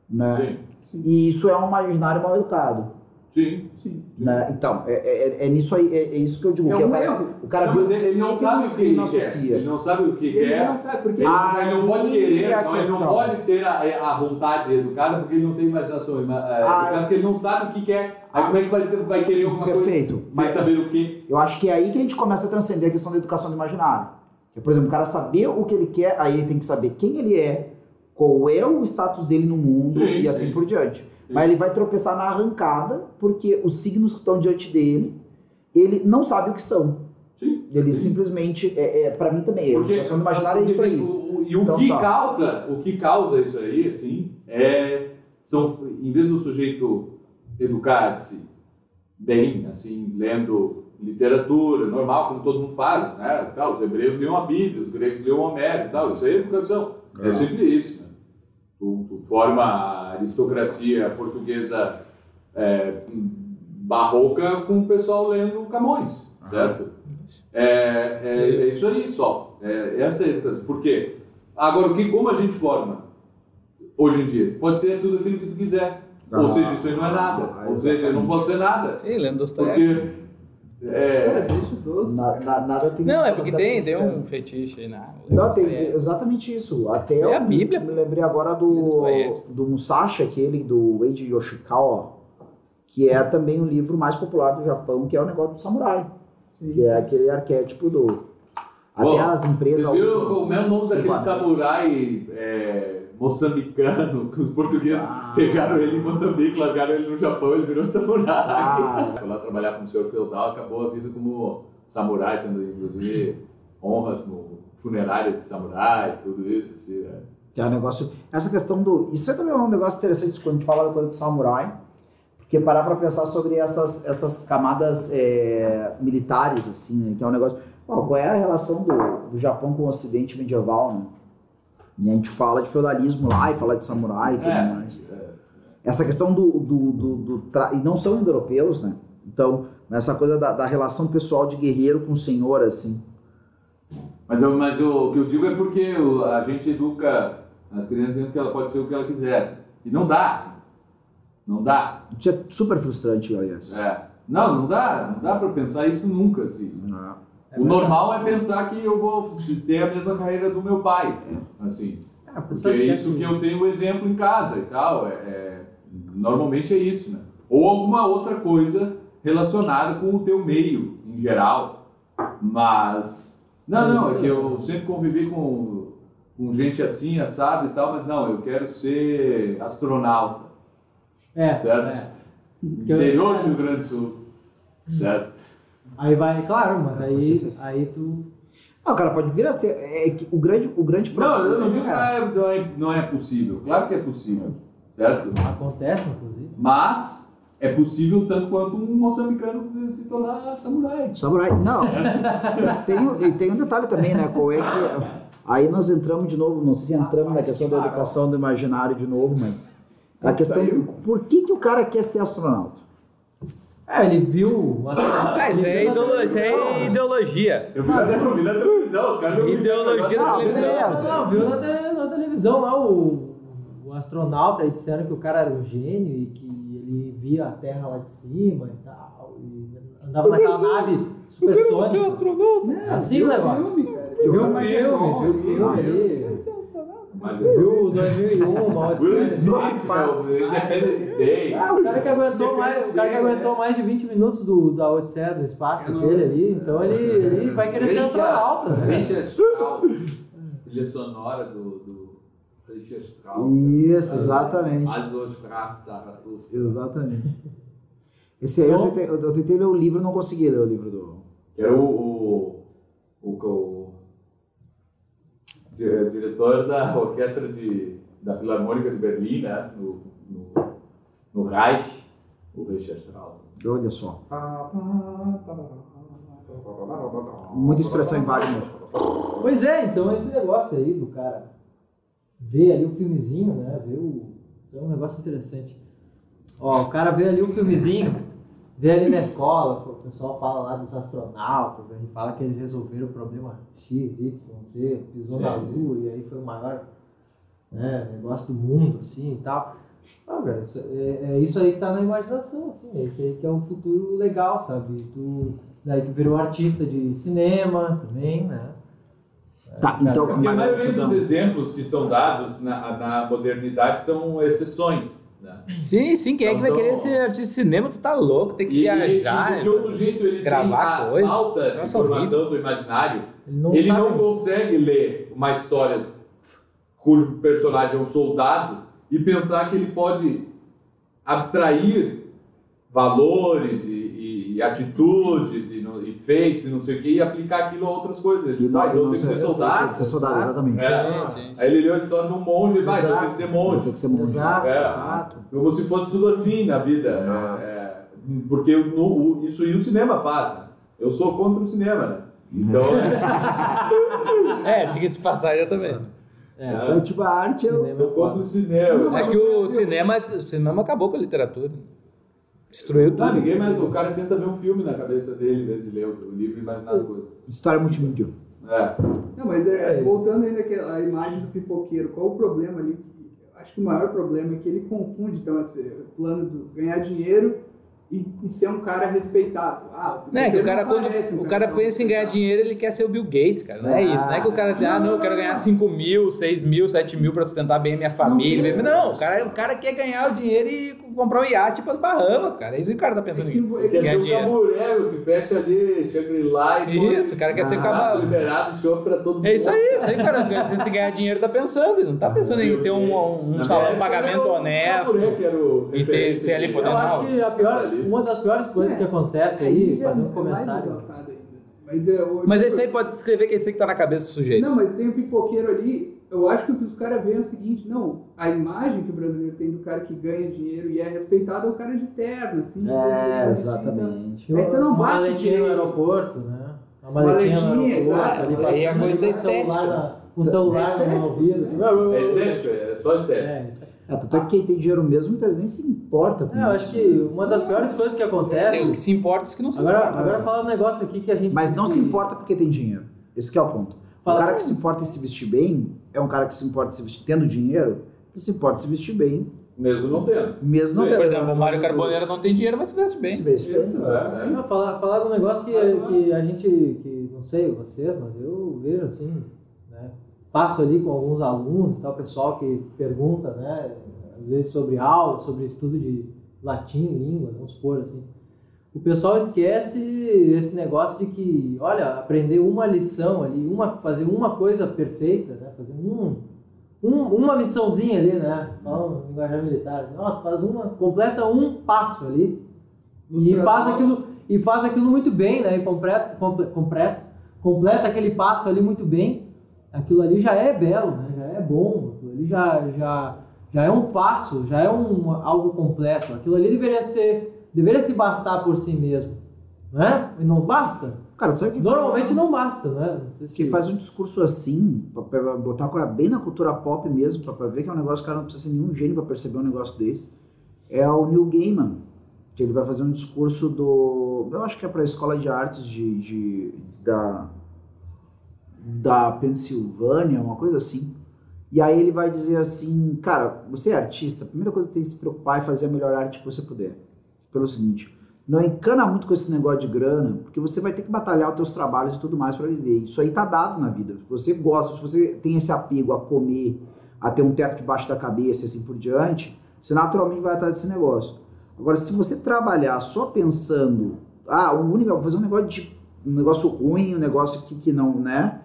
Speaker 4: Né?
Speaker 1: Sim,
Speaker 4: E isso é um imaginário mal educado.
Speaker 1: Sim.
Speaker 3: Sim.
Speaker 4: Né? Então, é, é, é nisso aí, é, é isso que eu digo.
Speaker 3: É
Speaker 4: que
Speaker 3: um
Speaker 4: o cara,
Speaker 3: erro.
Speaker 4: O cara
Speaker 1: Não,
Speaker 4: viu
Speaker 1: ele, ele não sabe o que ele,
Speaker 4: não
Speaker 1: quer. Ele não sabe o que
Speaker 3: Ele
Speaker 1: quer.
Speaker 3: não sabe, porque
Speaker 1: Ele,
Speaker 4: Ah,
Speaker 1: ele não pode querer,
Speaker 4: é a
Speaker 1: não, ele não pode ter a, a vontade educada porque ele não tem imaginação ima- é,
Speaker 4: Ah,
Speaker 1: educada, porque ele não sabe o que quer. Aí como é que vai, vai querer alguma
Speaker 4: Perfeito.
Speaker 1: coisa sem
Speaker 4: Mas-
Speaker 1: saber o que?
Speaker 4: Eu acho que é aí que a gente começa a transcender a questão da educação do imaginário. Que, por exemplo, o cara saber o que ele quer, aí ele tem que saber quem ele é, qual é o status dele no mundo
Speaker 1: Sim,
Speaker 4: e assim
Speaker 1: sim.
Speaker 4: por diante. Mas ele vai tropeçar na arrancada porque os signos que estão diante dele, ele não sabe o que são.
Speaker 1: Sim.
Speaker 4: Ele
Speaker 1: Sim.
Speaker 4: simplesmente, é, é, para mim também,
Speaker 1: Porque,
Speaker 4: educação do imaginário é isso aí.
Speaker 1: o- o- e o
Speaker 4: Então
Speaker 1: que
Speaker 4: tá.
Speaker 1: causa, o que causa isso aí, assim, é são em vez do sujeito educar-se bem, assim, lendo literatura normal, como todo mundo faz, né? Tal, os hebreus liam a Bíblia, os gregos liam Homero, e tal. Isso aí é educação. É,
Speaker 4: É.
Speaker 1: sempre isso. Tu, tu forma a aristocracia portuguesa é, barroca com o pessoal lendo Camões, certo? É, é, é isso aí só. É, essa é a educação. Por quê? Agora, o que, como a gente forma hoje em dia? Pode ser tudo aquilo que tu quiser. Ou
Speaker 4: Ah,
Speaker 1: seja, isso aí não é nada.
Speaker 4: ah,
Speaker 1: Ou seja, eu não posso ser nada.
Speaker 2: Sim, lendo Dostoiévski.
Speaker 1: Porque.
Speaker 3: É,
Speaker 1: É,
Speaker 3: o doce.
Speaker 4: Na- na- nada tem
Speaker 2: Não, é porque tem, tem um fetiche aí na.
Speaker 4: Não, tem exatamente isso. Até
Speaker 2: É
Speaker 4: eu
Speaker 2: a Bíblia.
Speaker 4: Me lembrei agora do, do Musashi, aquele do Eiji Yoshikawa, que é também o livro mais popular do Japão, que é o negócio do samurai.
Speaker 3: Sim.
Speaker 4: Que é aquele arquétipo do. Até
Speaker 1: Bom,
Speaker 4: as empresas.
Speaker 1: Vocês viram
Speaker 4: usam
Speaker 1: como é o nome daquele samurai é, moçambicano que os portugueses
Speaker 4: Ah.
Speaker 1: pegaram ele em Moçambique, largaram ele no Japão, ele virou samurai.
Speaker 4: Ah.
Speaker 1: Foi lá trabalhar como senhor feudal, acabou a vida como samurai, tendo inclusive honras no funerárias de samurai, tudo isso. Assim, né?
Speaker 4: Que é um negócio. Essa questão do. Isso é também um negócio interessante quando a gente fala da coisa do samurai. Porque parar pra pensar sobre essas, essas camadas é, militares, assim, né? Que é um negócio. Bom, qual é a relação do, do Japão com o Ocidente medieval, né? E a gente fala de feudalismo lá e fala de samurai e tudo
Speaker 1: É,
Speaker 4: mais. Essa questão do. do, do, do tra- E não são indo-europeus, né? Então, essa coisa da, da relação pessoal de guerreiro com o senhor, assim.
Speaker 1: Mas, eu, mas eu- o que eu digo é porque o- a gente educa as crianças dizendo que ela pode ser o que ela quiser. E não dá, assim. Não dá.
Speaker 4: Isso é super frustrante, aliás.
Speaker 1: É. Não, não dá. Não dá pra pensar isso nunca, assim. O normal é pensar que eu vou ter a mesma carreira do meu pai, assim.
Speaker 5: É,
Speaker 1: Porque é isso que eu tenho exemplo em casa e tal. É, é- normalmente é isso, né? Ou alguma outra coisa relacionada com o teu meio, em geral. Mas... Não, não, é que eu sempre convivi com, com gente assim, assado e tal, mas não, eu quero ser astronauta,
Speaker 5: É,
Speaker 1: certo?
Speaker 5: é.
Speaker 1: Interior do Rio Grande do Sul, certo?
Speaker 5: Aí vai, claro, mas aí, aí tu.
Speaker 4: Não, cara, pode vir a ser. É que o grande, o grande
Speaker 1: Não, eu não digo que não
Speaker 4: é,
Speaker 1: é, não, é, não é possível. Claro que é possível, certo?
Speaker 5: Acontece, inclusive.
Speaker 1: Mas é possível tanto quanto um moçambicano se tornar samurai.
Speaker 4: Samurai. Não. tem, tem um detalhe também, né? Qual é que. Aí nós entramos de novo, não sei se entramos na questão da educação do imaginário de novo, mas. A questão. Por que, que o cara quer ser astronauta?
Speaker 5: É, ele viu. o astronauta,
Speaker 2: Ah, é,
Speaker 5: na
Speaker 2: ideolo- é ideologia.
Speaker 1: Eu vi na, eu vi na televisão, os caras não
Speaker 2: Ideologia da
Speaker 4: Ah,
Speaker 2: televisão.
Speaker 4: beleza.
Speaker 5: Não, não, viu na, te- na televisão lá o, o astronauta e disseram que o cara era um gênio e que ele via a Terra lá de cima e tal. E andava naquela nave supersônica.
Speaker 2: astronauta.
Speaker 3: É,
Speaker 5: Assim o negócio.
Speaker 3: Filme, cara.
Speaker 5: Viu o
Speaker 3: Mas é
Speaker 5: filme, viu o
Speaker 3: é
Speaker 5: filme.
Speaker 1: Mas
Speaker 5: Viu o 2001, uma
Speaker 1: Will
Speaker 5: Odisseia.
Speaker 1: Independence Day.
Speaker 5: Ah, o cara que aguentou mais, o cara que aguentou mais de 20 minutos do, da Odisseia do espaço, aquele ali, então ele, ele vai querer ser astronauta, né?
Speaker 1: Richard Strauss. Trilha sonora do, do Richard Strauss.
Speaker 4: Isso, exatamente.
Speaker 1: Also sprach Zarathustra.
Speaker 4: Exatamente. Esse aí eu tentei, eu, tentei ler o livro, não consegui ler o livro do.
Speaker 1: Que era o, o, o, diretor da orquestra de, da Filarmônica de Berlim, né? No, no, no Reich, o Richard Strauss.
Speaker 4: Olha só. Muita expressão em Wagner.
Speaker 5: Pois é, então esse negócio aí do cara ver ali o filmezinho, né? Ver o. Isso é um negócio interessante. Ó, o cara vê ali o filmezinho, vê ali na escola, o pessoal fala lá dos astronautas, né? E fala que eles resolveram o problema X, Y, Z, pisou na
Speaker 1: Sim.
Speaker 5: Lua e aí foi o maior né, negócio do mundo, assim e tal. Ah, velho, isso- é, é isso aí que tá na imaginação, assim, é isso aí que é um futuro legal, sabe? Tu, daí tu virou artista de cinema também, né?
Speaker 4: Tá,
Speaker 5: Cara,
Speaker 4: então.
Speaker 1: Porque a maioria dos exemplos que são dados na, na modernidade são exceções.
Speaker 2: Sim, sim, quem é que vai
Speaker 1: Então,
Speaker 2: querer ser artista de cinema? Tu tá louco, tem que
Speaker 1: E,
Speaker 2: viajar.
Speaker 1: e porque o sujeito ele
Speaker 2: gravar
Speaker 1: tem a
Speaker 2: coisa,
Speaker 1: falta de
Speaker 2: troço
Speaker 1: informação do imaginário,
Speaker 5: Ele não
Speaker 1: ele
Speaker 5: sabe.
Speaker 1: não consegue ler uma história cujo personagem é um soldado e pensar que ele pode abstrair valores e, e- e atitudes e, no- e feitos e não sei o que e aplicar aquilo a outras coisas. Ele
Speaker 4: E
Speaker 1: vai,
Speaker 4: e
Speaker 1: então
Speaker 4: não
Speaker 1: tem que ser soldado.
Speaker 4: tem que ser soldado, exatamente.
Speaker 1: É.
Speaker 2: Sim, sim, sim.
Speaker 1: Aí ele leu a história de um monge e vai, então tem que ser
Speaker 4: Tem
Speaker 1: monge.
Speaker 4: que ser monge.
Speaker 5: Exato,
Speaker 1: É.
Speaker 5: exato.
Speaker 1: Como se fosse tudo assim na vida. É, é, porque no- o- isso aí o cinema faz, né? Eu sou contra o cinema, né? Então,
Speaker 2: É, tinha que se passar já também.
Speaker 5: É.
Speaker 4: Essa é tipo a arte. Eu...
Speaker 5: Cinema.
Speaker 1: eu sou contra o cinema.
Speaker 2: Acho que o cinema, o cinema acabou com a literatura. Destruiu
Speaker 1: Não,
Speaker 2: tudo.
Speaker 1: ninguém mais. O cara tenta ver um filme na cabeça dele, em vez de ler o livro e imaginar as coisas.
Speaker 4: História multimídia.
Speaker 1: É.
Speaker 3: Não, mas é, voltando ainda àquela imagem do pipoqueiro, qual o problema ali? Acho que o maior problema é que ele confunde então esse plano do ganhar dinheiro e, e ser um cara respeitado. Ah,
Speaker 2: Não é que o cara,
Speaker 3: não
Speaker 2: quando
Speaker 3: parece
Speaker 2: o cara
Speaker 3: tão
Speaker 2: pensa em ganhar dinheiro, ele quer ser o Bill Gates, cara. Não é isso. Não é que o cara ah, não, eu quero ganhar 5 mil, 6 mil, 7 mil pra sustentar bem a minha família.
Speaker 3: pensa.
Speaker 2: Não, o cara, o cara quer ganhar o dinheiro e comprar um iate pras Bahamas, cara. É isso que o cara tá pensando
Speaker 3: É que-
Speaker 2: aqui.
Speaker 3: é que
Speaker 1: Quer ser um
Speaker 2: dinheiro.
Speaker 1: camurego que fecha ali Shangri-La e põe
Speaker 2: Isso, o cara quer ser cavalo.
Speaker 1: liberado, show pra todo mundo.
Speaker 2: É isso aí, isso aí, cara. Se ganhar dinheiro, tá pensando. Ele não tá pensando em ter um, um, um pagamento
Speaker 1: época, era o
Speaker 2: honesto. E ter- ser ali podendo-
Speaker 5: Eu acho que a pior, uma das piores coisas que acontece aí,
Speaker 3: já
Speaker 5: fazer um
Speaker 3: é mais
Speaker 5: comentário.
Speaker 3: né? Mas, é, o-
Speaker 2: Mas isso aí pode descrever que é isso aí que tá na cabeça do sujeito.
Speaker 3: Não, mas tem o pipoqueiro ali. Eu acho que o que os caras veem é o seguinte: não, a imagem que o brasileiro tem do cara que ganha dinheiro e é respeitado é o cara de terno, assim.
Speaker 4: É,
Speaker 3: assim,
Speaker 4: exatamente.
Speaker 3: É, então não
Speaker 5: uma
Speaker 3: bate
Speaker 5: maletinha no aeroporto, né? Uma maletinha, no
Speaker 3: Maletinha,
Speaker 5: aeroporto,
Speaker 3: exato.
Speaker 5: ali
Speaker 2: Aí é a
Speaker 5: passando
Speaker 2: coisa da
Speaker 5: com o celular
Speaker 2: estética.
Speaker 5: Com o celular
Speaker 3: É
Speaker 5: no ouvido. Assim,
Speaker 1: É estético, é só estético.
Speaker 5: É, estético.
Speaker 4: É, tanto é que quem tem dinheiro mesmo muitas vezes nem se importa com
Speaker 5: É, eu acho que uma das piores coisas que
Speaker 2: Tem os que
Speaker 5: acontece.
Speaker 2: se importam e os que não se
Speaker 5: Agora,
Speaker 2: importam.
Speaker 5: agora falar um negócio aqui que a gente.
Speaker 4: Mas não se importa porque tem dinheiro. Esse que é o ponto.
Speaker 5: Fala-
Speaker 4: O cara que se importa em se vestir bem é um cara que se importa em se vestir tendo dinheiro, que se importa em se vestir bem,
Speaker 1: Mesmo não tendo.
Speaker 4: mesmo não
Speaker 1: Sim,
Speaker 4: tendo.
Speaker 2: Por exemplo, o Mário Carboneira não tem dinheiro, mas se veste
Speaker 4: Se
Speaker 2: bem.
Speaker 4: veste bem.
Speaker 1: É,
Speaker 5: Não, falar, falar de um negócio que, que a gente, que não sei vocês, mas eu vejo assim? Passo ali com alguns alunos, tal, pessoal que pergunta, né? Às vezes sobre aula, sobre estudo de latim, língua, vamos supor assim. O pessoal esquece esse negócio de que, olha, aprender uma lição ali, uma, fazer uma coisa perfeita, né? Fazer um, um, uma missãozinha ali, né? Falando em militar, assim, ó, faz uma, completa um passo ali, e faz aquilo e faz aquilo muito bem, né? E completa, comple- completa, completa aquele passo ali muito bem. Aquilo ali já é belo, né? Já é bom. Aquilo ali já, já, já é um passo, já é um, algo completo. Aquilo ali deveria ser, deveria se bastar por si mesmo, né? E não basta.
Speaker 4: Cara, sabe que
Speaker 5: Normalmente não basta, né? Não se-
Speaker 4: que faz um discurso assim, pra, botar bem na cultura pop mesmo, pra, pra ver que é um negócio que o cara não precisa ser nenhum gênio pra perceber um negócio desse, é o Neil Gaiman. Que ele vai fazer um discurso do. Eu acho que é pra escola de artes de, de- da, da Pensilvânia, uma coisa assim. E aí ele vai dizer assim, cara, você é artista, a primeira coisa que tem que se preocupar é fazer a melhor arte que você puder. Pelo seguinte, Não encana muito com esse negócio de grana, porque você vai ter que batalhar os teus trabalhos e tudo mais para viver. Isso aí tá dado na vida. Se você gosta, se você tem esse apego a comer, a ter um teto debaixo da cabeça e assim por diante, você naturalmente vai atrás desse negócio. Agora, se você trabalhar só pensando, ah, o único, vou fazer um negócio de um negócio ruim, um negócio que, que não, né?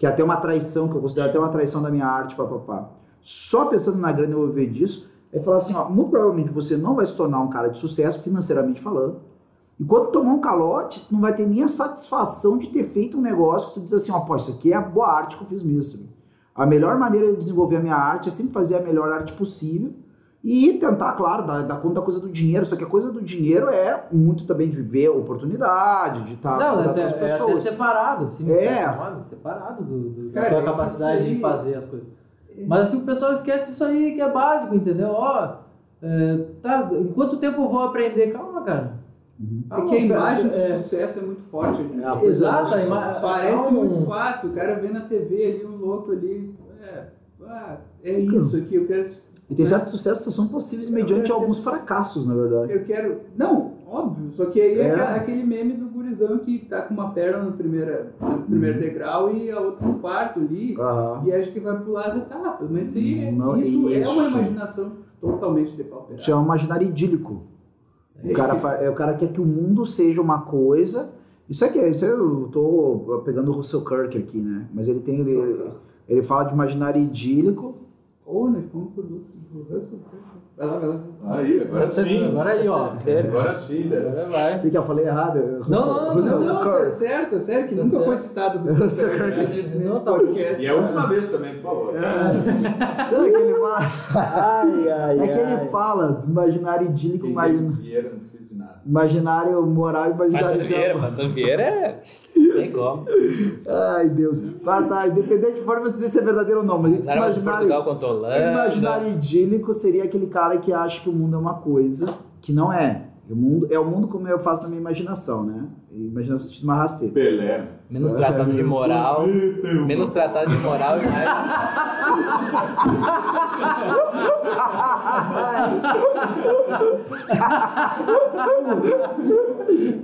Speaker 4: Que é até uma traição, que eu considero até uma traição da minha arte, papapá. Só pensando na grana eu vou viver disso, é falar assim, ó, muito provavelmente você não vai se tornar um cara de sucesso financeiramente falando. E quando tomar um calote, não vai ter nem a satisfação de ter feito um negócio que tu diz assim, ó, pô, isso aqui é a boa arte que eu fiz mesmo. A melhor maneira de desenvolver a minha arte é sempre fazer a melhor arte possível e tentar, claro, dar, dar conta da coisa do dinheiro. Só que a coisa do dinheiro é muito também de viver a oportunidade, de estar
Speaker 5: Não,
Speaker 4: com
Speaker 5: é,
Speaker 4: outras
Speaker 5: é até
Speaker 4: pessoas.
Speaker 5: separado, assim, de
Speaker 4: É.
Speaker 5: forma, separado do, do,
Speaker 3: Cara,
Speaker 5: da tua
Speaker 3: é
Speaker 5: capacidade de fazer as coisas. Mas assim, o pessoal esquece isso aí que é básico, entendeu? Ó, é, tá, em quanto tempo eu vou aprender? Calma, cara.
Speaker 3: É
Speaker 5: Calma,
Speaker 3: que a imagem
Speaker 5: cara,
Speaker 3: do
Speaker 5: é,
Speaker 3: sucesso é muito forte em
Speaker 4: É, coisa
Speaker 5: Exato,
Speaker 4: do-
Speaker 5: a ima-
Speaker 3: Parece
Speaker 5: calma.
Speaker 3: muito fácil, o cara vê na TV ali um louco ali. É, ah, é isso aqui, eu quero.
Speaker 4: E tem certos sucessos que são possíveis mediante alguns
Speaker 3: ser-
Speaker 4: fracassos, na verdade.
Speaker 3: Eu quero. Não, óbvio, só que aí é,
Speaker 4: É.
Speaker 3: aquele meme do gurizão que tá com uma perna no, primeira, no primeiro
Speaker 4: Uhum.
Speaker 3: degrau e a outra no quarto ali.
Speaker 4: Aham.
Speaker 3: E acha que vai pular as etapas. Mas isso, aí é-
Speaker 4: Não,
Speaker 3: isso, é uma
Speaker 4: isso.
Speaker 3: imaginação totalmente depauperada.
Speaker 4: Isso é um imaginário idílico. O
Speaker 3: É
Speaker 4: cara,
Speaker 3: que-
Speaker 4: fa- é, o cara quer que o mundo seja uma coisa. Isso aqui, isso eu tô pegando o Russell Kirk aqui, né? Mas ele tem. Ele, ele fala de imaginário idílico.
Speaker 3: Ou nós fomos pro
Speaker 1: Aí, agora sim.
Speaker 5: Agora aí, ó.
Speaker 1: Agora sim, né?
Speaker 5: Agora vai.
Speaker 4: O que, que eu falei errado? Russell,
Speaker 5: não, não,
Speaker 4: Russell
Speaker 3: Não, não, tá certo, é sério que
Speaker 5: Tá
Speaker 3: nunca
Speaker 5: certo.
Speaker 3: foi citado o Russell Kirk
Speaker 4: Kirk.
Speaker 3: nesse,
Speaker 5: Não, tá
Speaker 3: podcast.
Speaker 1: E é a última vez também, por favor.
Speaker 4: Então, é que ele fala,
Speaker 2: Ai, ai,
Speaker 4: é que ele fala do imaginário idílico,
Speaker 1: tem dinheiro não precisa de nada.
Speaker 4: imaginário moral e imaginário
Speaker 2: Vieira,
Speaker 4: diabólico.
Speaker 2: Pantano Vieira é. Tem como.
Speaker 4: Ai, Deus. Tá, tá, independente de forma se isso é verdadeiro ou não, mas esse
Speaker 2: de
Speaker 4: imaginário.
Speaker 2: Portugal contra a Holanda.
Speaker 4: Imaginário idílico seria aquele cara que acha que o mundo é uma coisa que não é. O mundo é o mundo como eu faço na minha imaginação, né? Imaginação de uma rasteira.
Speaker 1: Pelé?
Speaker 2: Menos tratado de moral. Menos tratado de moral e mais.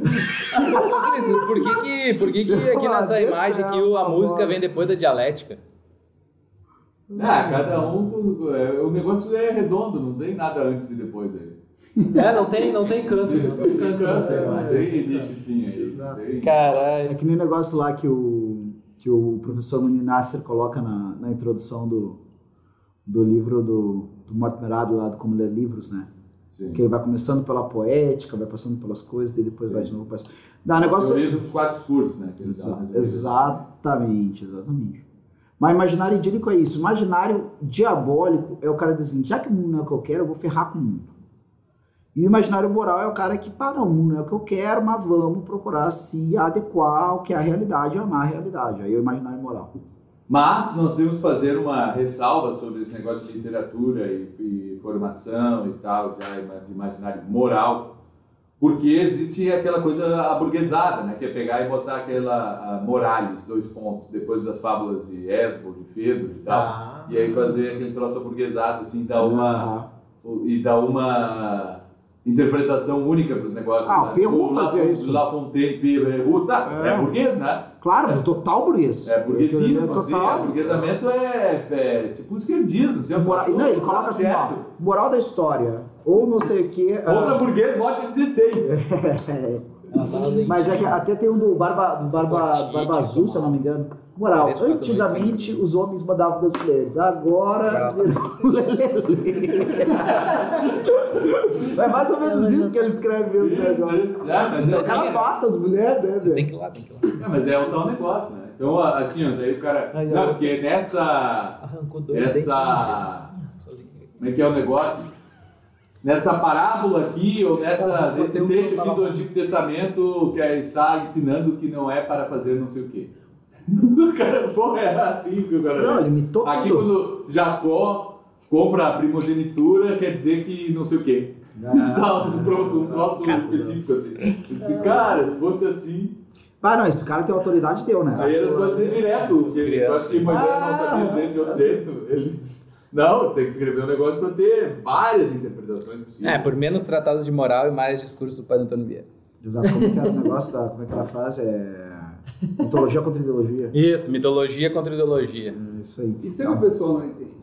Speaker 2: Por que que, por que, que aqui nessa imagem aqui o- a música vem depois da dialética?
Speaker 1: Ah, cada um. é, O negócio é redondo, não tem nada antes e depois aí.
Speaker 5: É, não tem, não tem canto. Não tem canto
Speaker 1: Não tem início e fim aí.
Speaker 4: Exato.
Speaker 1: Tem-
Speaker 4: É
Speaker 2: Caralho.
Speaker 4: que nem o negócio lá que o, que o professor Muni Nasser coloca na, na introdução do, do livro do, do Mortimerado lá do Como Ler Livros, né?
Speaker 1: Sim.
Speaker 4: Que ele vai começando pela poética, vai passando pelas coisas, e depois vai de novo para... Não, o negócio...
Speaker 1: Teoria dos quatro cursos, né?
Speaker 4: Exa- exatamente, exatamente. Mas imaginário idílico é isso. Imaginário diabólico é o cara dizendo, já que o mundo não é o que eu quero, eu vou ferrar com o mundo. E o imaginário moral é o cara que, para, o mundo não é o que eu quero, mas vamos procurar se adequar ao que é a realidade amar a realidade. Aí é o imaginário moral.
Speaker 1: Mas nós temos que fazer uma ressalva sobre esse negócio de literatura e, e formação e tal, já de imaginário moral, porque existe aquela coisa aburguesada, né? Que é pegar e botar aquela Morales, dois pontos, depois das fábulas de Esbo, de Fedro e tal,
Speaker 5: Ah.
Speaker 1: e aí fazer aquele troço aburguesado, assim, dar uma,
Speaker 4: Ah,
Speaker 1: e dar uma interpretação única para os negócios.
Speaker 4: Ah,
Speaker 1: né?
Speaker 4: Perrault
Speaker 1: O La-
Speaker 4: fazia isso.
Speaker 1: La Fontaine, Perrault, tá, é,
Speaker 4: É.
Speaker 1: burguês, né?
Speaker 4: Claro, é total burguês.
Speaker 1: É burguesismo,
Speaker 4: É
Speaker 1: assim,
Speaker 4: total.
Speaker 1: é, burguesamento é, é tipo esquerdismo. Assim,
Speaker 4: Moral, não, ele coloca assim, ó, moral da história, ou não sei o que...
Speaker 1: Contra burguês, vote 16.
Speaker 4: Mas é que até tem um do Barba, do Barba,
Speaker 2: Fortite,
Speaker 4: Barba Azul, se eu não me engano. Moral, antigamente os homens mandavam das mulheres, agora. é mais ou menos isso que ele escreve mesmo, né,
Speaker 1: Isso,
Speaker 4: agora.
Speaker 1: isso. Ah, mas,
Speaker 4: O cara
Speaker 1: é,
Speaker 4: mata as mulheres, né,
Speaker 2: Vocês têm
Speaker 4: velho?
Speaker 2: que ir lá, tem que ir lá.
Speaker 1: é, mas é o tal negócio, né? Então, assim, ó, daí o cara. Não, porque nessa.
Speaker 2: Arrancou dois
Speaker 1: Essa-
Speaker 2: assim,
Speaker 1: Como é que é o negócio? Nessa parábola aqui, ou nessa, nesse trecho aqui do. Antigo Testamento, que é, está ensinando que não é para fazer não sei o quê. O cara, porra, era assim que o cara.
Speaker 4: Não, ele imitou
Speaker 1: Aqui
Speaker 4: tudo.
Speaker 1: quando Jacó compra a primogenitura, quer dizer que não sei o quê. Tá, um, um troço específico assim. Eu disse, cara, se fosse assim,
Speaker 4: Ah, não, esse cara tem autoridade, deu, né?
Speaker 1: aí era só dizer direto. Eu acho que Moisés não sabia dizer de outro jeito. Ele disse, não, tem que escrever um negócio para ter várias interpretações possíveis.
Speaker 2: É, por menos tratados de moral e mais discurso do Padre Antônio Vieira.
Speaker 4: Exato, como que era o negócio da. Como é que era a frase? É. Ontologia contra ideologia.
Speaker 2: Isso, mitologia contra ideologia.
Speaker 4: É isso aí.
Speaker 3: Isso é que o pessoal não entende. né?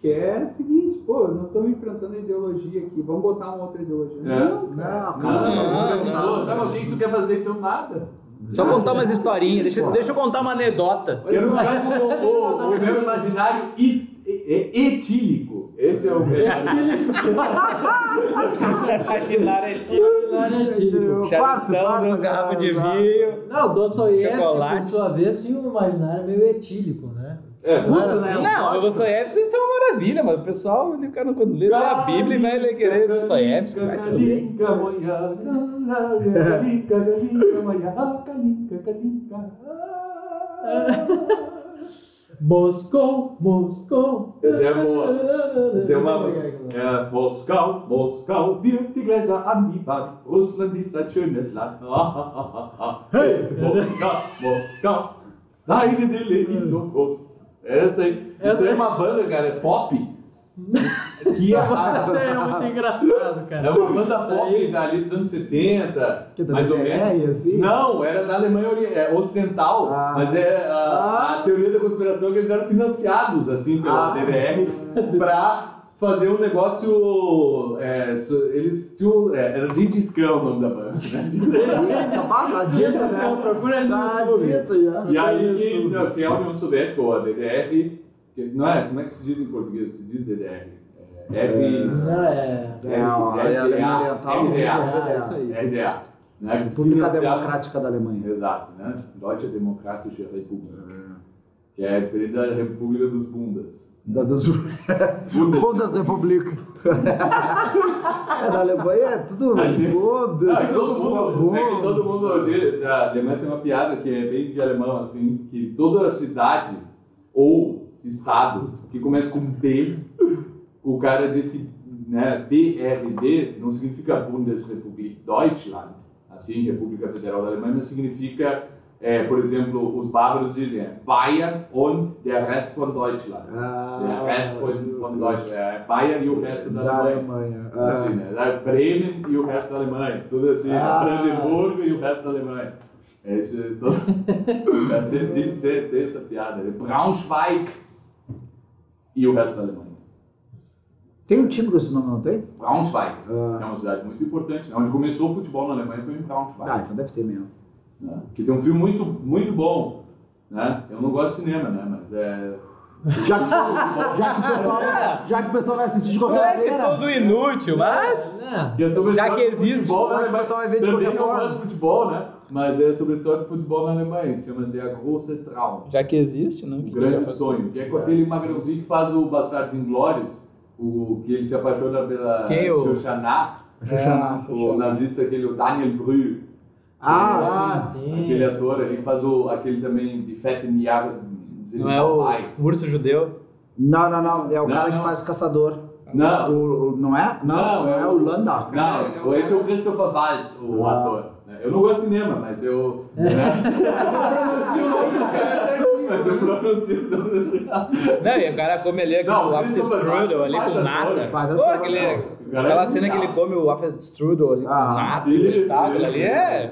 Speaker 3: Que é o seguinte, pô, nós estamos enfrentando a ideologia aqui, vamos botar uma outra ideologia.
Speaker 1: É.
Speaker 3: Não,
Speaker 4: Não,
Speaker 3: cara.
Speaker 1: Não,
Speaker 4: não,
Speaker 1: não,
Speaker 4: não,
Speaker 1: não, tá, mas o que tu quer fazer então nada?
Speaker 2: Só contar umas historinhas, deixa, deixa eu contar uma anedota.
Speaker 1: Quero ficar com o, o, o meu imaginário e- etílico. Esse é o
Speaker 2: é tipo
Speaker 4: Quarto,
Speaker 2: charutão, um garrafa de vinho.
Speaker 5: Não, Dostoiévski,
Speaker 2: Chocolate.
Speaker 5: por sua vez, tinha um imaginário meio etílico, né?
Speaker 1: É,
Speaker 4: Justo, né?
Speaker 2: Não, o Dostoiévski isso é uma maravilha, mas o pessoal, o cara quando lê, lê a Bíblia e vai ler querer Dostoiévski, vai se fuder.
Speaker 1: Calinca.
Speaker 5: Moscou, Moscou.
Speaker 1: Essa é boa. Essa é uma. Moskau, Moskau, wirft die Gläser an die Wand. Russland ist ein schönes Land. Hey, Moskau, Moskau, deine Seele ist so groß. Essa aí é uma banda, cara, é pop. Que é,
Speaker 5: é
Speaker 1: a,
Speaker 5: muito engraçado, cara.
Speaker 1: é uma banda pop dali dos anos 70,
Speaker 4: Que
Speaker 1: mais ou menos.
Speaker 4: assim?
Speaker 1: Não, era da Alemanha ori- é, ocidental,
Speaker 4: Ah.
Speaker 1: mas é a, a
Speaker 4: Ah.
Speaker 1: teoria da conspiração é que eles eram financiados assim pela
Speaker 4: Ah.
Speaker 1: DDR pra fazer um negócio. é, so- eles tinham. É, era Gengis Khan o nome da banda, né?
Speaker 4: Tá né?
Speaker 5: Procura aí no
Speaker 4: Tá
Speaker 5: YouTube.
Speaker 4: já.
Speaker 1: E aí que, não, que é a União Soviética, ou a DDR, que não é? Como é que se diz em português? Se diz DDR. É, F.
Speaker 5: Não, é...
Speaker 4: É, a é a Alemanha Oriental.
Speaker 1: RDA.
Speaker 5: É, isso aí.
Speaker 1: RDA. Né?
Speaker 4: República Democrática da Alemanha.
Speaker 1: Exato, né? Deutsche Demokratische Republik. Que é diferente da República dos Bundas.
Speaker 4: Da dos... Bundesrepublik. é, da Alemanha é tudo
Speaker 1: Aí-
Speaker 4: Bundes,
Speaker 1: Ah, é todo mundo, é
Speaker 4: Bundes.
Speaker 1: todo mundo de- da Alemanha tem uma piada que é bem de alemão, assim, que toda cidade ou estado que começa com B, o cara diz que né, BRD não significa Bundesrepublik Deutschland, assim, República Federal da Alemanha, mas significa, é, por exemplo, os bárbaros dizem é, Bayern und der Rest von Deutschland.
Speaker 4: Ah,
Speaker 1: der Rest von, von Deutschland, é Bayern e o resto da,
Speaker 4: da
Speaker 1: Alemanha.
Speaker 4: Alemanha.
Speaker 1: Assim, né? Da Bremen e o resto da Alemanha. Tudo assim,
Speaker 4: Ah.
Speaker 1: Brandenburgo e o resto da Alemanha. É isso. Todo... Eu sempre disse essa piada. né? Braunschweig e o resto da Alemanha.
Speaker 4: Tem um time com esse nome, não tem?
Speaker 1: Braunschweig
Speaker 4: Ah.
Speaker 1: é uma cidade muito importante. né? Onde começou o futebol na Alemanha foi em Braunschweig.
Speaker 4: Ah, então deve ter mesmo.
Speaker 1: né? Que tem um filme muito, muito bom. Né? Eu não gosto de cinema, né? Mas é.
Speaker 4: Já que, já que, o, pessoal, já que o pessoal vai assistir de qualquer
Speaker 2: Parece
Speaker 4: maneira.
Speaker 2: todo inútil, mas.
Speaker 5: É.
Speaker 1: É
Speaker 2: Já que existe,
Speaker 1: futebol
Speaker 4: que o
Speaker 1: Alemanha.
Speaker 4: pessoal vai ver de
Speaker 1: Também
Speaker 4: qualquer forma.
Speaker 1: gosto de futebol, né? Mas é sobre a história do futebol na Alemanha, que se chama Der Große Traum.
Speaker 2: Já que existe, não?
Speaker 1: O grande sonho, que é com aquele magrãozinho que faz o Bastardos Inglórios, o que ele se apaixona pela
Speaker 2: Quem, o-. É,
Speaker 1: o nazista, aquele o Daniel Brühl.
Speaker 4: Ah,
Speaker 5: Ah,
Speaker 4: sim.
Speaker 5: sim.
Speaker 1: Aquele ator que faz o, aquele também de Fetten Jahre
Speaker 2: Não é o urso judeu?
Speaker 4: Não, não, não. É o
Speaker 1: Não,
Speaker 4: cara
Speaker 1: não.
Speaker 4: que faz o caçador.
Speaker 1: Não.
Speaker 4: O, o- não é? Não,
Speaker 1: Não, é
Speaker 4: é
Speaker 1: o-
Speaker 4: Landa.
Speaker 1: Não, esse é o Christopher Waltz, o
Speaker 4: Ah.
Speaker 1: ator. Eu não gosto de cinema, mas eu. né? mas eu pronuncio os nomes.
Speaker 2: Não, e o cara come ali aquele
Speaker 1: Não, o
Speaker 2: waffle
Speaker 1: Christopher
Speaker 2: strudel ali com nada. Pô, aquele,
Speaker 1: não. O cara
Speaker 2: aquela
Speaker 1: é
Speaker 2: cena que ele come o waffle strudel ali com
Speaker 4: Ah,
Speaker 2: nada,
Speaker 1: isso,
Speaker 2: vegetável
Speaker 1: isso,
Speaker 2: ali é.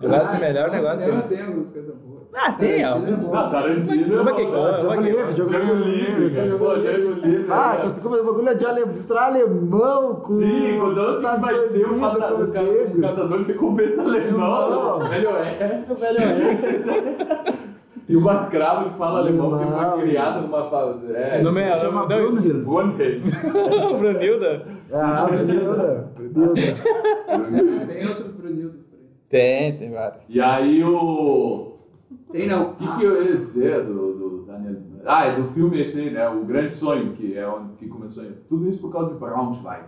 Speaker 2: Negócio melhor negócio tem.
Speaker 3: tem algumas coisas boas.
Speaker 2: Ah, tem, ó.
Speaker 3: Tarantino é bom.
Speaker 1: Não, Tarantino.
Speaker 2: Como é que
Speaker 1: é
Speaker 2: come?
Speaker 4: Diogo
Speaker 2: Como é que-
Speaker 4: Livre, Diogo
Speaker 1: Django
Speaker 4: Livre.
Speaker 1: Livre, cara. Pô, Django Livre.
Speaker 4: Ah,
Speaker 1: cara.
Speaker 4: come o bagulho de ale- mostrar alemão com.
Speaker 1: Sim, quando eu
Speaker 4: Estados
Speaker 1: vai ter um
Speaker 4: Unidos, com
Speaker 1: ca- um
Speaker 4: negros.
Speaker 1: caçador de recompensa alemão.
Speaker 4: Não.
Speaker 1: Velho é.
Speaker 5: Isso, velho, é.
Speaker 1: E uma escrava que fala alemão que
Speaker 4: Alemão.
Speaker 1: foi criada numa. fa- É,
Speaker 2: No meio,
Speaker 4: Chama
Speaker 2: não,
Speaker 4: Brunhild.
Speaker 1: Brunhild.
Speaker 2: o Brunilda?
Speaker 4: Ah, Brunilda. Brunilda.
Speaker 3: Tem outros Brunildos por aí.
Speaker 2: Tem, tem vários.
Speaker 1: E aí o.
Speaker 3: Tem não.
Speaker 1: O que, que eu ia dizer do, do Daniel? Ah, é do filme esse aí, né? O Grande Sonho, que é onde que começou. Tudo isso por causa de Braunschweig,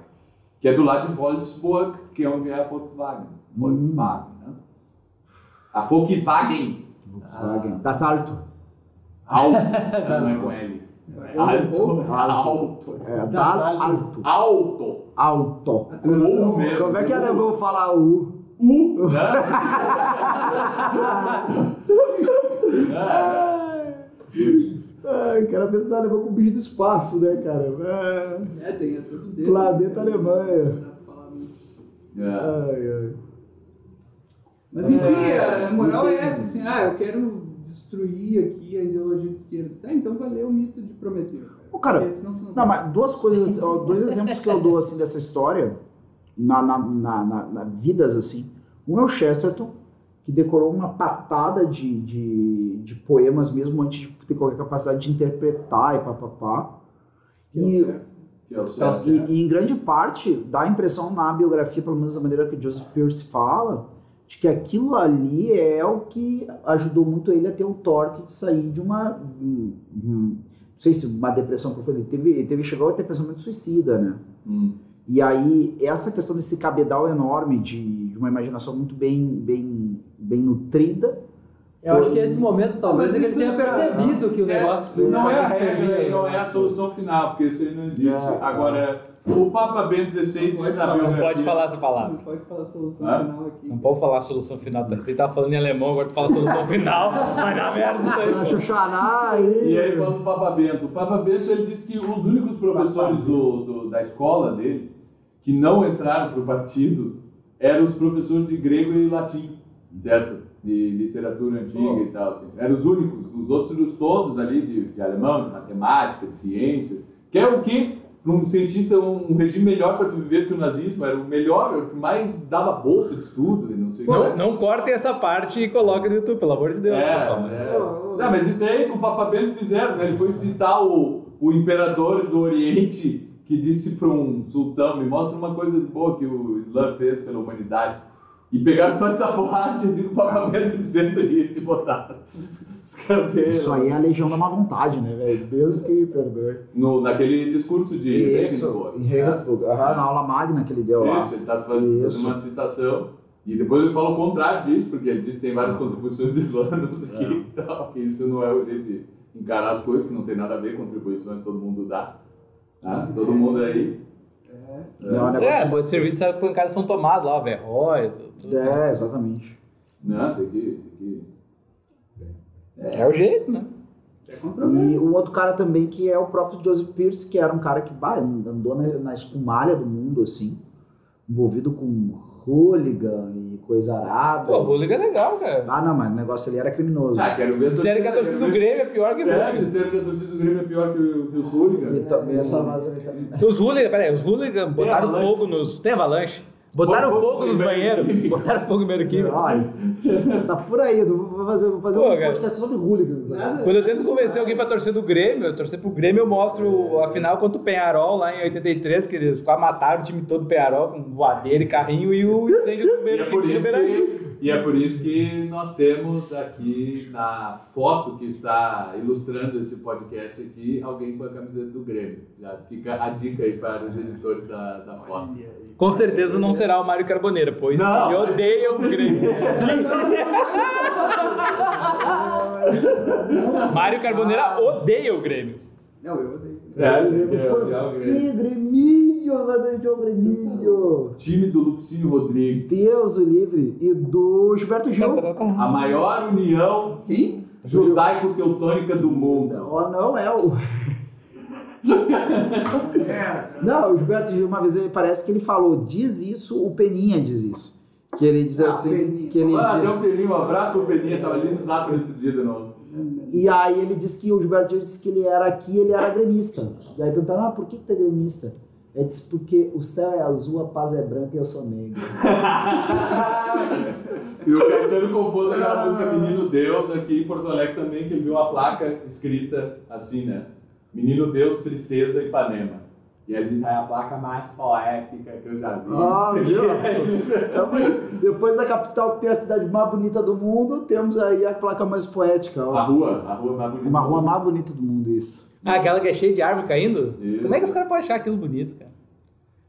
Speaker 1: que é do lado de Wolfsburg, que é onde é a Volkswagen. Volkswagen, né? A Volkswagen.
Speaker 4: Volkswagen. Das Alto.
Speaker 1: Alto. não é com L. Alto. Alto.
Speaker 4: É, das Alto.
Speaker 1: Alto.
Speaker 4: Alto.
Speaker 1: Com U mesmo.
Speaker 4: Como é que alemão fala U?
Speaker 1: U?
Speaker 4: Ai, o cara pensa no alemão com bicho do espaço, né, cara? É,
Speaker 3: É, tem é tudo dele.
Speaker 4: planeta Alemanha.
Speaker 3: Não dá pra falar muito.
Speaker 1: É.
Speaker 4: Ai, ai.
Speaker 3: Mas enfim, a moral é essa, assim, ah, eu quero destruir aqui a ideologia de esquerda. Tá, então vai ler o mito de Prometeu.
Speaker 4: Cara,
Speaker 3: Porque senão tu não
Speaker 4: Não, mas duas coisas, ó, dois exemplos que eu dou assim dessa história, na, na, na, na- na vidas assim. Um é o Chesterton, que decorou uma patada de, de, de poemas mesmo antes de ter qualquer capacidade de interpretar e papapá.
Speaker 3: É o
Speaker 4: E,
Speaker 1: é o certo.
Speaker 4: e, e em grande parte dá a impressão na biografia, pelo menos da maneira que o Joseph Pierce fala, de que aquilo ali é o que ajudou muito ele a ter o torque de sair de uma. hum, hum, não sei se uma depressão profunda. Ele teve, ele teve, chegou a ter pensamento suicida, né?
Speaker 1: Hum.
Speaker 4: E aí, essa questão desse cabedal enorme de, de uma imaginação muito bem, bem, bem nutrida.
Speaker 5: Eu acho que esse momento talvez
Speaker 1: Mas
Speaker 5: é que ele tenha
Speaker 1: é-
Speaker 5: percebido que o
Speaker 1: É,
Speaker 5: negócio
Speaker 1: não é a regra não é a solução final, porque isso aí não existe.
Speaker 4: É,
Speaker 1: Agora, o Papa Bento XVI
Speaker 3: Não
Speaker 1: diz
Speaker 3: pode
Speaker 1: na
Speaker 3: falar,
Speaker 2: Não
Speaker 1: biografia...
Speaker 2: pode falar essa palavra.
Speaker 3: Não pode falar solução
Speaker 1: Hã?
Speaker 3: final aqui.
Speaker 2: Não pode falar a solução final. tá? Você tava falando em alemão, agora tu fala a solução final. Vai dar merda isso aí.
Speaker 4: Xoxará aí.
Speaker 1: E aí falando do Papa Bento. O Papa Bento ele disse que os únicos professores do, do- da escola dele que não entraram para o partido eram os professores de grego e latim, certo? De literatura antiga
Speaker 3: Oh.
Speaker 1: e tal. Assim. Eram os únicos. Os outros todos ali de, de alemão, de matemática, de ciência. Que é o que, um cientista, um, um regime melhor para tu viver que o nazismo. Era o melhor, o que mais dava bolsa de estudo e não sei o
Speaker 2: Não, não cortem essa parte e coloquem no YouTube, pelo amor de Deus, pessoal.
Speaker 1: É, é. Não, mas isso aí que o Papa Bento fizeram, né? Ele foi citar o, o imperador do Oriente que disse para um sultão, me mostra uma coisa boa que o Islã fez pela humanidade. E pegaram só essa parte assim do Papa Bento dizendo isso e botaram. Os
Speaker 4: Isso aí é a legião da má vontade, né, velho? Deus que me perdoe.
Speaker 1: no, Naquele discurso de
Speaker 4: Isso,
Speaker 1: Regensburg.
Speaker 4: em Regensburg. Aham, na aula magna que ele deu lá.
Speaker 1: Isso, ele estava fazendo
Speaker 4: Isso.
Speaker 1: uma citação. E depois ele fala o contrário disso, porque ele diz que tem várias contribuições do Islã, não sei o que e tal, que isso não é o jeito de encarar as coisas, que não tem nada a ver com contribuições que todo mundo dá. Tá? Todo mundo aí.
Speaker 4: Não, é um
Speaker 2: É,
Speaker 4: negócio-
Speaker 2: pode servir de pancada São Tomás lá, Verróis.
Speaker 4: É, exatamente.
Speaker 1: Não, tem que. Tem que...
Speaker 2: É o jeito, né?
Speaker 3: É
Speaker 4: E um outro cara também que é o próprio Joseph Pierce, que era um cara que bah, andou na, na escumalha do mundo, assim, envolvido com hooligan e coisa arada.
Speaker 2: Pô, o Hooligan é legal, cara.
Speaker 4: Ah, não, mas o negócio ali era criminoso.
Speaker 1: Ah, quero ver.
Speaker 2: Disseram que a torcida do Grêmio é pior que o
Speaker 1: É,
Speaker 2: Hooligan.
Speaker 1: disseram que a torcida do Grêmio é pior que, o- os hooligans.
Speaker 4: E também essa.
Speaker 2: Os Hooligan, peraí, os Hooligan botaram fogo nos. Tem avalanche? Botaram
Speaker 1: Fogo-
Speaker 2: fogo nos banheiros.
Speaker 1: banheiro.
Speaker 2: Botaram fogo em banheiro químico.
Speaker 4: Olha, tá por aí, vou fazer, vou fazer
Speaker 2: Pô,
Speaker 4: um
Speaker 2: cara.
Speaker 4: podcast sobre hooligans. né?
Speaker 2: Quando eu tento convencer alguém pra torcer do Grêmio, eu torcer pro Grêmio, eu mostro a final contra o Penharol lá em 83, que eles quase mataram o time todo do Penharol com voadeira e carrinho e o incêndio do
Speaker 1: E
Speaker 2: primeiro
Speaker 1: é, por e é por isso que nós temos aqui na foto que está ilustrando esse podcast aqui, alguém com a camiseta do Grêmio. Já fica a dica aí para os editores da, da foto.
Speaker 2: Com certeza não será o Mário Carboneira, pois
Speaker 1: Não,
Speaker 2: ele
Speaker 1: mas-
Speaker 2: odeia o Grêmio. Mário Carboneira odeia o Grêmio.
Speaker 3: Não, eu odeio.
Speaker 1: É, é, é, o Grêmio.
Speaker 4: Que Grêmio, vai de um Grêmio.
Speaker 1: Time do Lupicínio Rodrigues.
Speaker 4: Deus o livre. E do Gilberto Gil.
Speaker 1: A maior união judaico-teutônica do mundo.
Speaker 4: Não, não é o. Não, o Gilberto Gil, uma vez ele parece que ele falou, diz isso, o Peninha diz isso. Que ele diz
Speaker 3: Ah,
Speaker 4: assim,
Speaker 3: Peninha.
Speaker 4: que ele
Speaker 1: Ah,
Speaker 4: diz-
Speaker 1: deu um pelinho, um abraço pro Peninha, tava ali no zap outro dia de novo.
Speaker 4: E aí ele disse que o Gilberto Gil disse que ele era aqui, ele era gremista. E aí perguntaram, ah, por que que tu é gremista? Ele disse, porque o céu é azul, a paz é branca e eu sou negro.
Speaker 1: E o Caetano compôs aquela música Menino Deus aqui em Porto Alegre também, que ele viu uma placa escrita assim, né? Menino Deus, Tristeza, Ipanema. E ele diz, é a placa mais poética que eu já vi.
Speaker 4: Ah, viu? Então, depois da capital que tem a cidade mais bonita do mundo, temos aí a placa mais poética.
Speaker 1: A
Speaker 4: Ó.
Speaker 1: rua, a rua mais bonita.
Speaker 4: Uma
Speaker 1: do
Speaker 4: rua
Speaker 1: mundo.
Speaker 4: mais bonita do mundo, isso.
Speaker 2: Ah, aquela que é cheia de árvore caindo?
Speaker 1: Isso.
Speaker 2: Como é que os caras podem achar aquilo bonito, cara?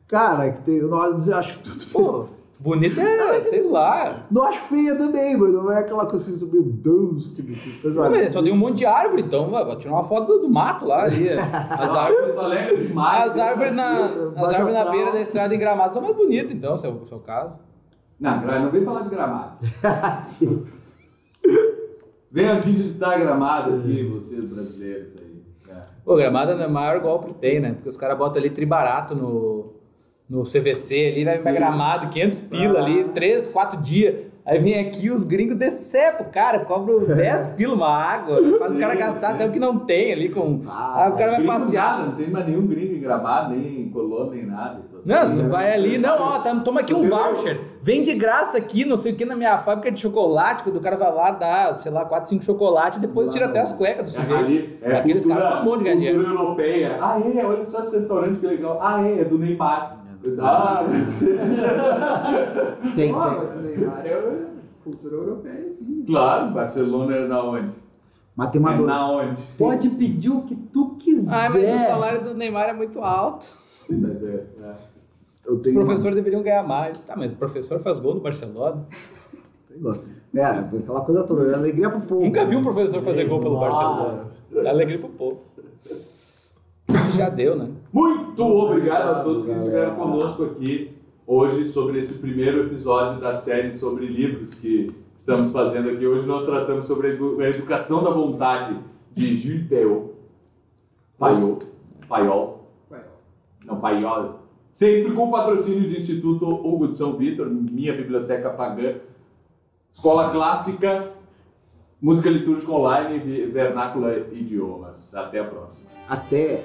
Speaker 4: Cara, que tem, eu acho que tudo
Speaker 2: Pô, bonito é, sei lá.
Speaker 4: Não acho feia também, mas não é aquela coisa assim, meu Deus, que coisa.
Speaker 2: Não, mas só tem um monte de árvore, então vai, tirar uma foto do, do mato lá ali. As árvores. As árvores, na, as
Speaker 4: Baixo
Speaker 2: árvores na beira da estrada em Gramado são mais bonitas, então, se é o seu caso.
Speaker 1: Não, não vem falar de gramado. Vem aqui visitar gramado aqui, vocês brasileiros aí. É.
Speaker 2: Pô, Gramado é o maior golpe que tem, né? Porque os caras botam ali tribarato no, no CVC ali, vai pra
Speaker 1: Sim.
Speaker 2: Gramado, 500 pila ali, 3, 4 dias. Aí vem aqui os gringos decepam, cara, cobram 10 pila uma água, faz o cara
Speaker 1: Sim,
Speaker 2: gastar
Speaker 1: sim.
Speaker 2: até o que não tem ali com.
Speaker 4: Ah,
Speaker 2: aí o cara vai passear.
Speaker 1: nada, não tem mais nenhum gringo em gramado, nem em colônia, nem nada.
Speaker 2: Não, tu vai ali, não, ó, tá- toma aqui um voucher. Vem de graça aqui, não sei o que, na minha fábrica de chocolate, quando o cara vai lá, dá, sei lá, 4, 5 chocolates e depois tira até as cuecas do sujeito.
Speaker 1: Ali é
Speaker 2: Aqueles
Speaker 1: cultura,
Speaker 2: caras são bons de ganhar dinheiro.
Speaker 1: europeia. Ah, é, olha só esse restaurante que legal. Ah, é, é do Neymar. Ah, mas...
Speaker 4: Tem, tem.
Speaker 3: mas o Neymar é cultura europeia, sim.
Speaker 1: claro, Barcelona é na onde?
Speaker 4: Uma
Speaker 1: É na onde?
Speaker 5: Pode pedir o que tu quiser.
Speaker 2: Ah, mas o salário do Neymar é muito alto.
Speaker 1: Sim, mas é, é.
Speaker 4: Eu
Speaker 2: Os
Speaker 4: tenho uma-
Speaker 2: professores deveriam ganhar mais. Tá, mas o professor faz gol no Barcelona.
Speaker 4: É, aquela coisa toda. Alegria pro povo.
Speaker 2: Nunca vi um professor fazer gol pelo Barcelona. É alegria pro povo. Já deu, né?
Speaker 1: Muito obrigado a todos que estiveram conosco aqui hoje sobre esse primeiro episódio da série sobre livros que estamos fazendo aqui. Hoje nós tratamos sobre a edu- a educação da vontade de Jules Payot. Payol.
Speaker 3: Vai,
Speaker 1: Não, Paiol. Sempre com o patrocínio do Instituto Hugo de São Vitor, minha biblioteca pagã, Escola Clássica, Música Litúrgica Online, Vernácula e Idiomas. Até a próxima.
Speaker 4: Até.